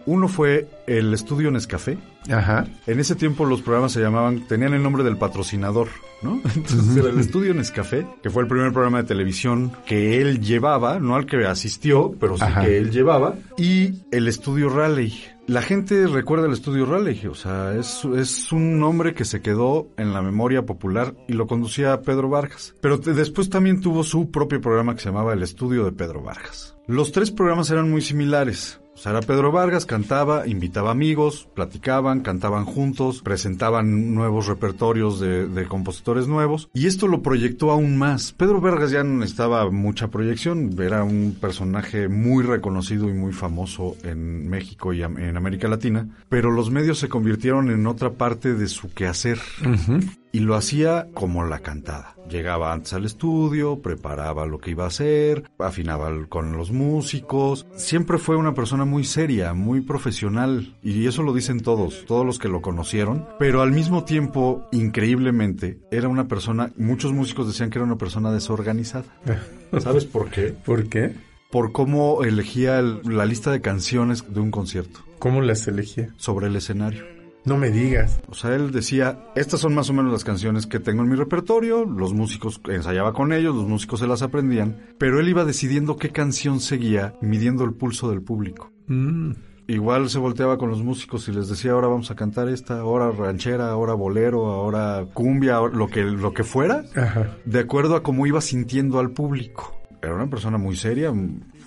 Uno fue el estudio Nescafé. Ajá. En ese tiempo los programas se llamaban, tenían el nombre del patrocinador, ¿no? Entonces era el estudio Nescafé, que fue el primer programa de televisión que él llevaba, no al que asistió, pero sí Ajá. que él llevaba, y el estudio Raleigh. La gente recuerda el estudio Raleigh, o sea, es, es un nombre que se quedó en la memoria popular y lo conducía Pedro Vargas. Pero te- después también tuvo su propio programa que se llamaba El Estudio de Pedro Vargas. Los tres programas eran muy similares. O sea, era Pedro Vargas, cantaba, invitaba amigos, platicaban, cantaban juntos, presentaban nuevos repertorios de, de compositores nuevos, y esto lo proyectó aún más. Pedro Vargas ya no necesitaba mucha proyección, era un personaje muy reconocido y muy famoso en México y en América Latina, pero los medios se convirtieron en otra parte de su quehacer. Y lo hacía como la cantada. Llegaba antes al estudio, preparaba lo que iba a hacer, afinaba con los músicos. Siempre fue una persona muy seria, muy profesional y eso lo dicen todos, todos los que lo conocieron. Pero al mismo tiempo, increíblemente, era una persona, muchos músicos decían que era una persona desorganizada. ¿Sabes por qué? ¿Por qué? Por cómo elegía el- la lista de canciones de un concierto ¿Cómo las elegía? sobre el escenario. No me digas. O sea, él decía, estas son más o menos las canciones que tengo en mi repertorio, los músicos ensayaba con ellos, los músicos se las aprendían, pero él iba decidiendo qué canción seguía, midiendo el pulso del público. Mm. Igual se volteaba con los músicos y les decía, ahora vamos a cantar esta, ahora ranchera, ahora bolero, ahora cumbia, lo que, lo que fuera, Ajá. de acuerdo a cómo iba sintiendo al público. Era una persona muy seria,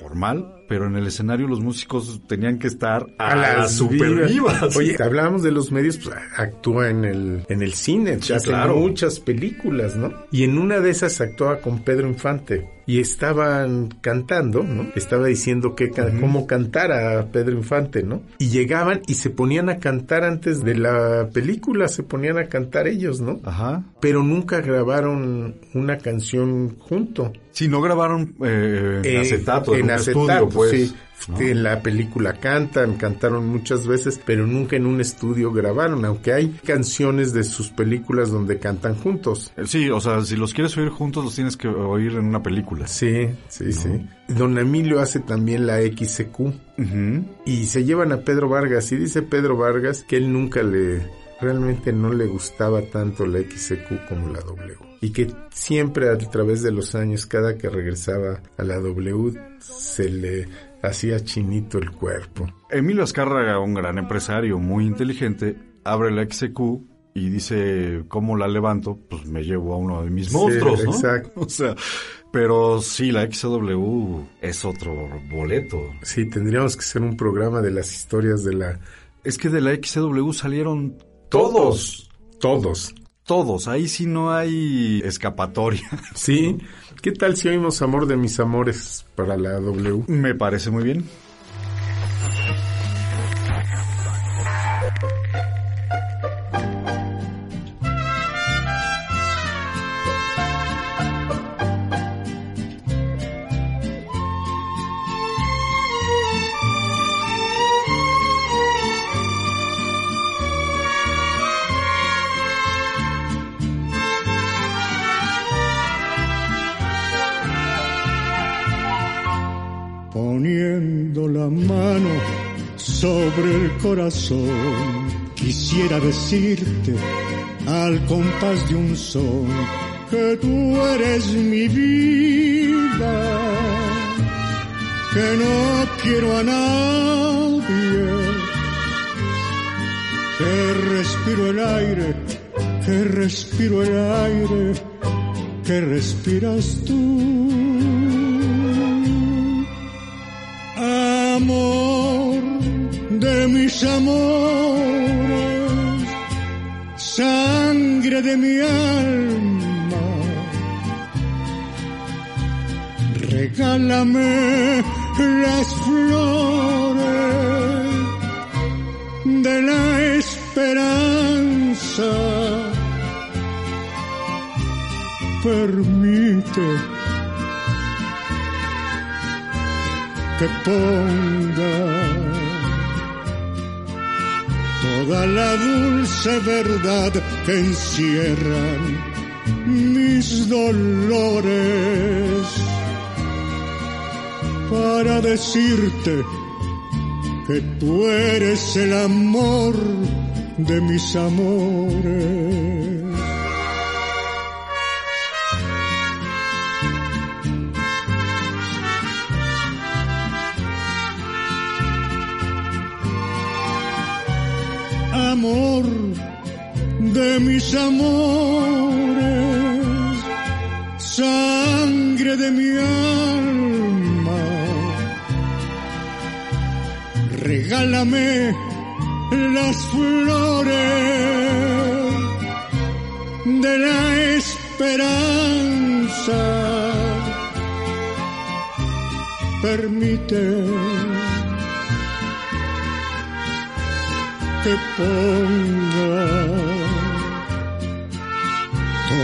formal, pero en el escenario los músicos tenían que estar a, las super vivas. vivas. Oye, hablábamos de los medios, pues actúa en el, en el cine, Sí, hace claro. muchas películas, ¿no? Y en una de esas actuaba con Pedro Infante. Y estaban cantando, ¿no? Estaba diciendo que ca- cómo cantar a Pedro Infante, ¿no? Y llegaban y se ponían a cantar antes de la película, se ponían a cantar ellos, ¿no? Ajá. Pero nunca grabaron una canción junto. Si no grabaron eh, en Eh, acetato, en, en acetato, pues. sí. ¿no? En la película cantan, cantaron muchas veces, pero nunca en un estudio grabaron, aunque hay canciones de sus películas donde cantan juntos. Eh, Sí, o sea, si los quieres oír juntos, los tienes que oír en una película. Sí, sí, sí. Don Emilio hace también la XQ y se llevan a Pedro Vargas y dice Pedro Vargas que él nunca le realmente no le gustaba tanto la XQ como la W y que siempre a través de los años cada que regresaba a la W se le hacía chinito el cuerpo. Emilio Azcárraga, un gran empresario muy inteligente, abre la XQ y dice, ¿cómo la levanto? Pues me llevo a uno de mis Sí, monstruos, ¿no? exacto. O sea, pero sí, la XW es otro boleto. Sí, tendríamos que hacer un programa de las historias de la Es que de la XW salieron todos. Todos. Todos. Ahí sí no hay escapatoria. Sí. ¿Qué tal si oímos Amor de mis amores para la W? Me parece muy bien. Corazón, quisiera decirte al compás de un son que tú eres mi vida, que no quiero a nadie, que respiro el aire, que respiro el aire, que respiras tú. De mi alma. Regálame las flores de la esperanza. Permite que ponga toda la dulce verdad encierran mis dolores para decirte que tú eres el amor de mis amores. Mis amores, sangre de mi alma. Regálame las flores de la esperanza. Permite que ponga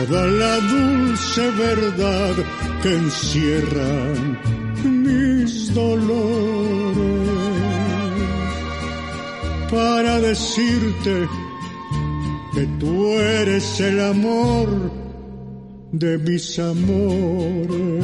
toda la dulce verdad que encierran mis dolores para decirte que tú eres el amor de mis amores.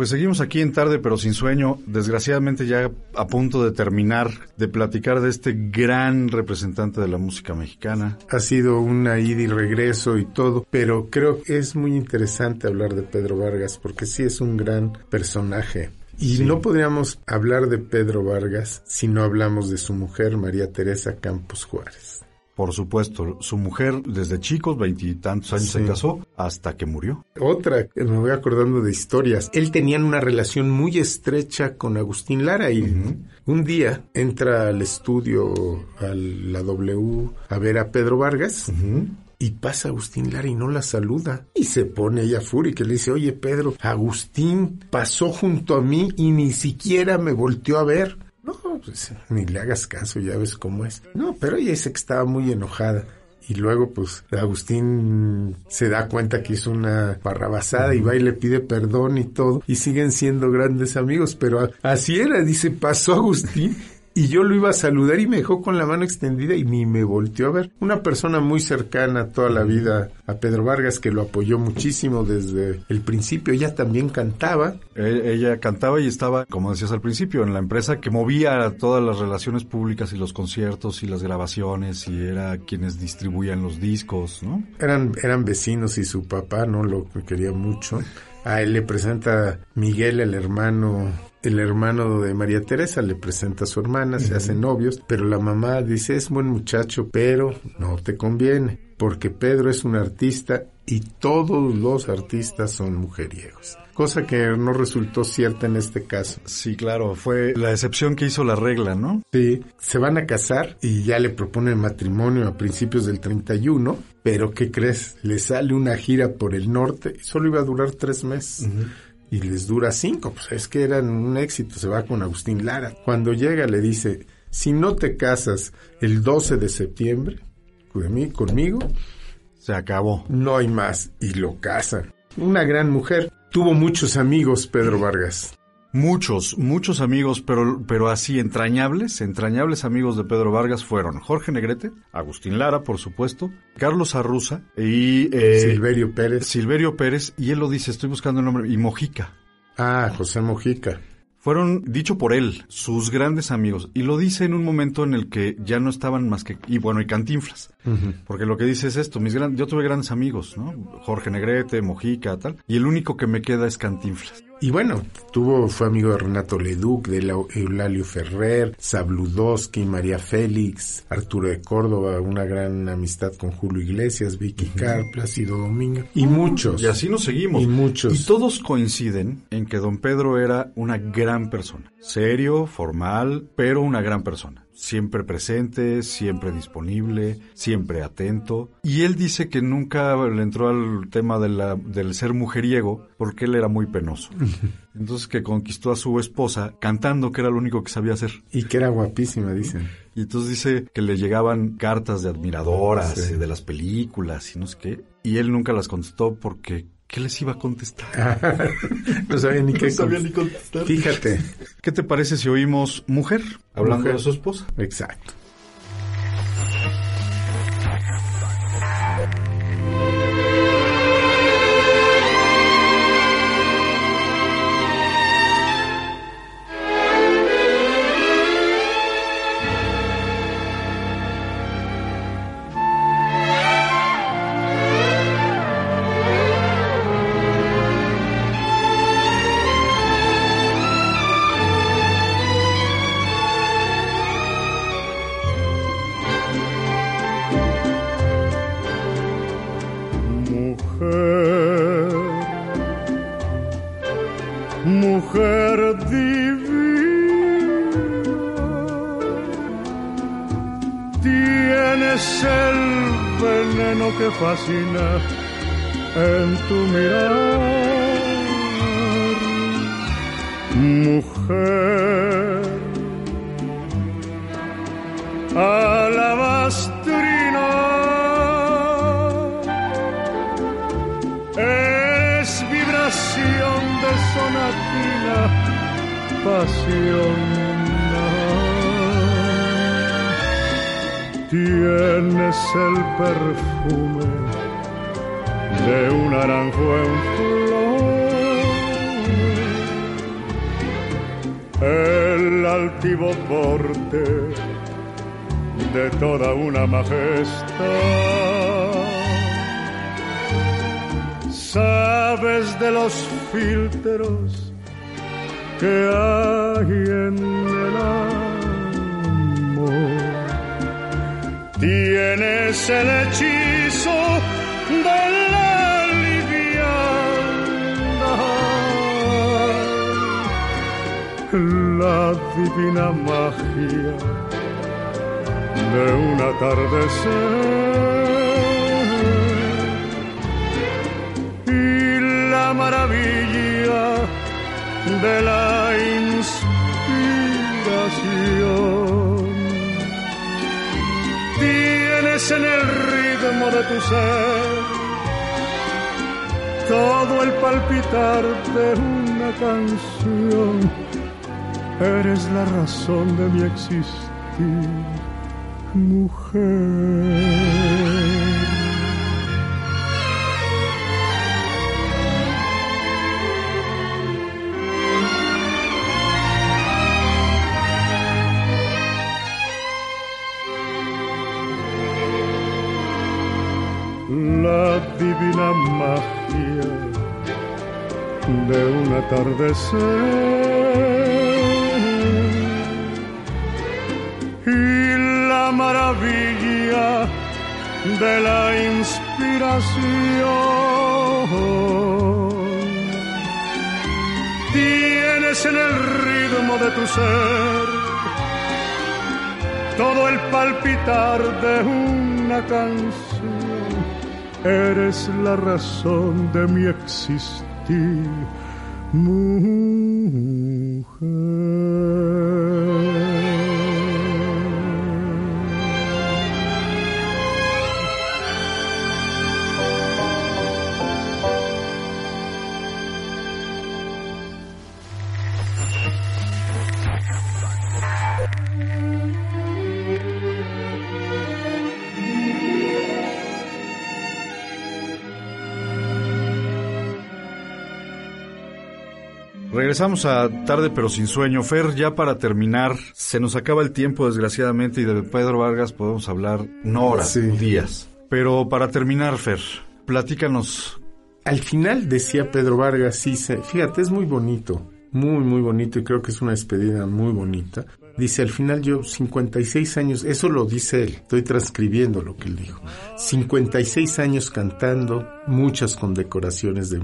Pues seguimos aquí en tarde pero sin sueño, desgraciadamente ya a punto de terminar de platicar de este gran representante de la música mexicana. Ha sido una ida y regreso y todo, pero creo que es muy interesante hablar de Pedro Vargas porque sí es un gran personaje. Y Sí. no podríamos hablar de Pedro Vargas si no hablamos de su mujer, María Teresa Campos Juárez. Por supuesto, su mujer desde chicos, veintitantos años Sí. se casó hasta que murió. Otra, que me voy acordando de historias. Él tenía una relación muy estrecha con Agustín Lara y un día entra al estudio, a la W, a ver a Pedro Vargas. Y pasa Agustín Lara y no la saluda. Y se pone ella fúrica y le dice, oye Pedro, Agustín pasó junto a mí y ni siquiera me volteó a ver. No, pues ni le hagas caso, ya ves cómo es. No, pero ella dice que estaba muy enojada. Y luego, pues, Agustín se da cuenta que hizo una barrabasada y va y le pide perdón y todo. Y siguen siendo grandes amigos, pero así era, dice, pasó Agustín. Y yo lo iba a saludar y me dejó con la mano extendida y ni me volteó a ver. Una persona muy cercana toda la vida a Pedro Vargas que lo apoyó muchísimo desde el principio. Ella también cantaba. E- Ella cantaba y estaba, como decías al principio, en la empresa que movía todas las relaciones públicas y los conciertos y las grabaciones y era quienes distribuían los discos, ¿no? Eran, eran vecinos y su papá no lo quería mucho. A él le presenta Miguel, el hermano, el hermano de María Teresa, le presenta a su hermana, se hacen novios, pero la mamá dice es buen muchacho, pero no te conviene, porque Pedro es un artista y todos los artistas son mujeriegos. Cosa que no resultó cierta en este caso. Sí, claro, fue la excepción que hizo la regla, ¿no? Sí, se van a casar y ya le proponen matrimonio a principios del 31, pero ¿qué crees? Le sale una gira por el norte y solo iba a durar tres meses. Y les dura cinco, pues es que eran un éxito, se va con Agustín Lara. Cuando llega le dice, si no te casas el 12 de septiembre conmi- conmigo, Se acabó. no hay más. Y lo casan. Una gran mujer. Tuvo muchos amigos, Pedro Vargas. Muchos, muchos amigos, pero, pero así entrañables, entrañables amigos de Pedro Vargas fueron Jorge Negrete, Agustín Lara, por supuesto, Carlos Arruza y eh, Silverio Pérez. Silverio Pérez, y él lo dice, estoy buscando el nombre, y Mojica. Ah, José Mojica. Fueron, dicho por él, sus grandes amigos. Y lo dice en un momento en el que ya no estaban más que... Y bueno, y Cantinflas. Porque lo que dice es esto. Mis gran, yo tuve grandes amigos, ¿no? Jorge Negrete, Mojica, tal. Y el único que me queda es Cantinflas. Y bueno, tuvo, fue amigo de Renato Leduc, de Eulalio Ferrer, Sabludowski, María Félix, Arturo de Córdoba, una gran amistad con Julio Iglesias, Vicky Carr, Plácido Domingo, y muchos. Y así nos seguimos. Y muchos. Y todos coinciden en que don Pedro era una gran persona. Serio, formal, pero una gran persona. Siempre presente, siempre disponible, siempre atento. Y él dice que nunca le entró al tema de la- del ser mujeriego porque él era muy penoso. Entonces que conquistó a su esposa cantando, que era lo único que sabía hacer. Y que era guapísima, dicen. Y entonces dice que le llegaban cartas de admiradoras Sí. de las películas y no sé qué. Y él nunca las contestó porque ¿qué les iba a contestar? no sabía ni qué No sabía ni contestar. Fíjate. ¿Qué te parece si oímos mujer hablando Mujer. de su esposa? Exacto. En el ritmo de tu ser todo el palpitar de una canción. Eres la razón de mi existir, mujer. Atardecer. Y la maravilla de la inspiración. Tienes en el ritmo de tu ser todo el palpitar de una canción. Eres la razón de mi existir, mujer. Regresamos a tarde pero sin sueño. Fer, ya para terminar, se nos acaba el tiempo desgraciadamente y de Pedro Vargas podemos hablar no horas, Sí. días. Pero para terminar, Fer, platícanos. Al final decía Pedro Vargas, sí, fíjate, es muy bonito, muy, muy bonito y creo que es una despedida muy bonita. Dice, al final yo 56 años, eso lo dice él, estoy transcribiendo lo que él dijo. 56 años cantando, muchas condecoraciones de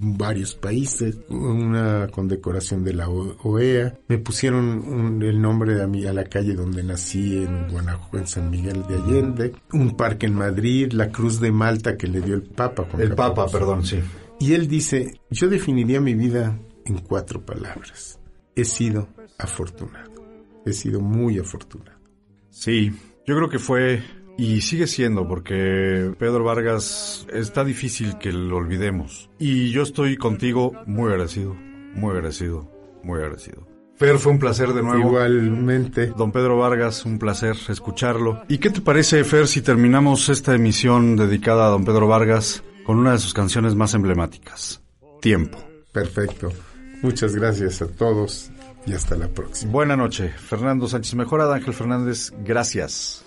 varios países, una condecoración de la OEA. Me pusieron un- el nombre de a, mí, a la calle donde nací en Guanajuato, en San Miguel de Allende, un parque en Madrid, la Cruz de Malta que le dio el Papa. Juan El Papa, perdón, sí. Y él dice, yo definiría mi vida en cuatro palabras. He sido afortunado. He sido muy afortunado. Sí, yo creo que fue y sigue siendo porque Pedro Vargas está difícil que lo olvidemos. Y yo estoy contigo muy agradecido, muy agradecido, muy agradecido. Fer, fue un placer de nuevo. Igualmente, Don Pedro Vargas, un placer escucharlo. ¿Y qué te parece, Fer, si terminamos esta emisión dedicada a Don Pedro Vargas con una de sus canciones más emblemáticas? Tiempo. perfecto. Muchas gracias a todos y hasta la próxima. Buena noche. Fernando Sánchez Mejorada, Ángel Fernández, gracias.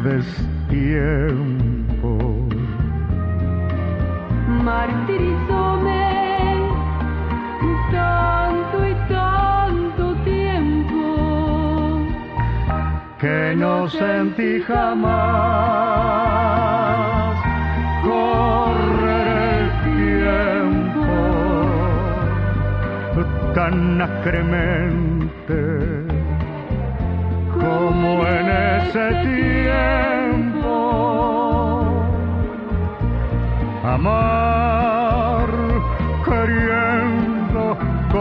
Destiempo. Martirizóme tanto y tanto tiempo. que no sentí jamás correr el tiempo tan acremente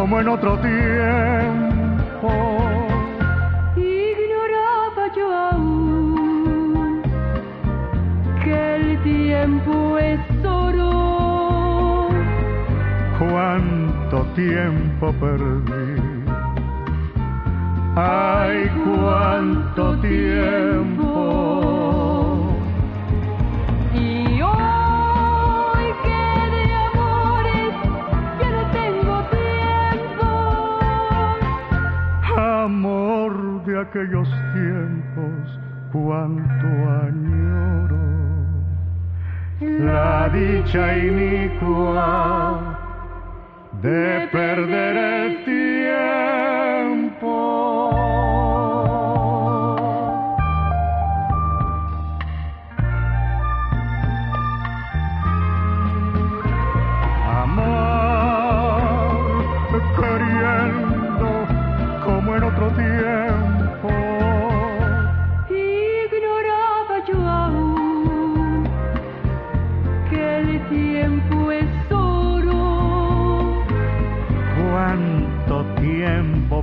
como en otro tiempo. Ignoraba yo aún que el tiempo es oro. cuánto tiempo perdí. Ay, cuánto tiempo. Aquellos tiempos, cuánto añoro. La dicha inicua de perder el tiempo.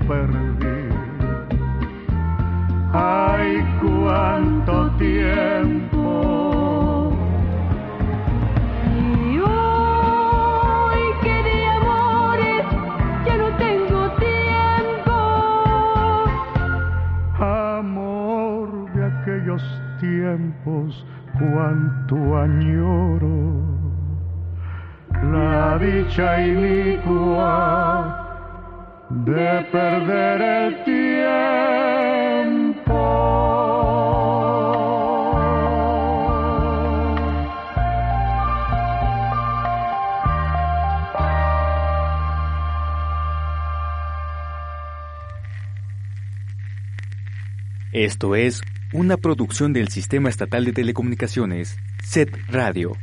Perdí. Ay, cuánto tiempo. Y hoy que de amores ya no tengo tiempo. Amor de aquellos tiempos, cuánto añoro. La dicha inicua de perder el tiempo. Esto es una producción del Sistema Estatal de Telecomunicaciones, SET Radio.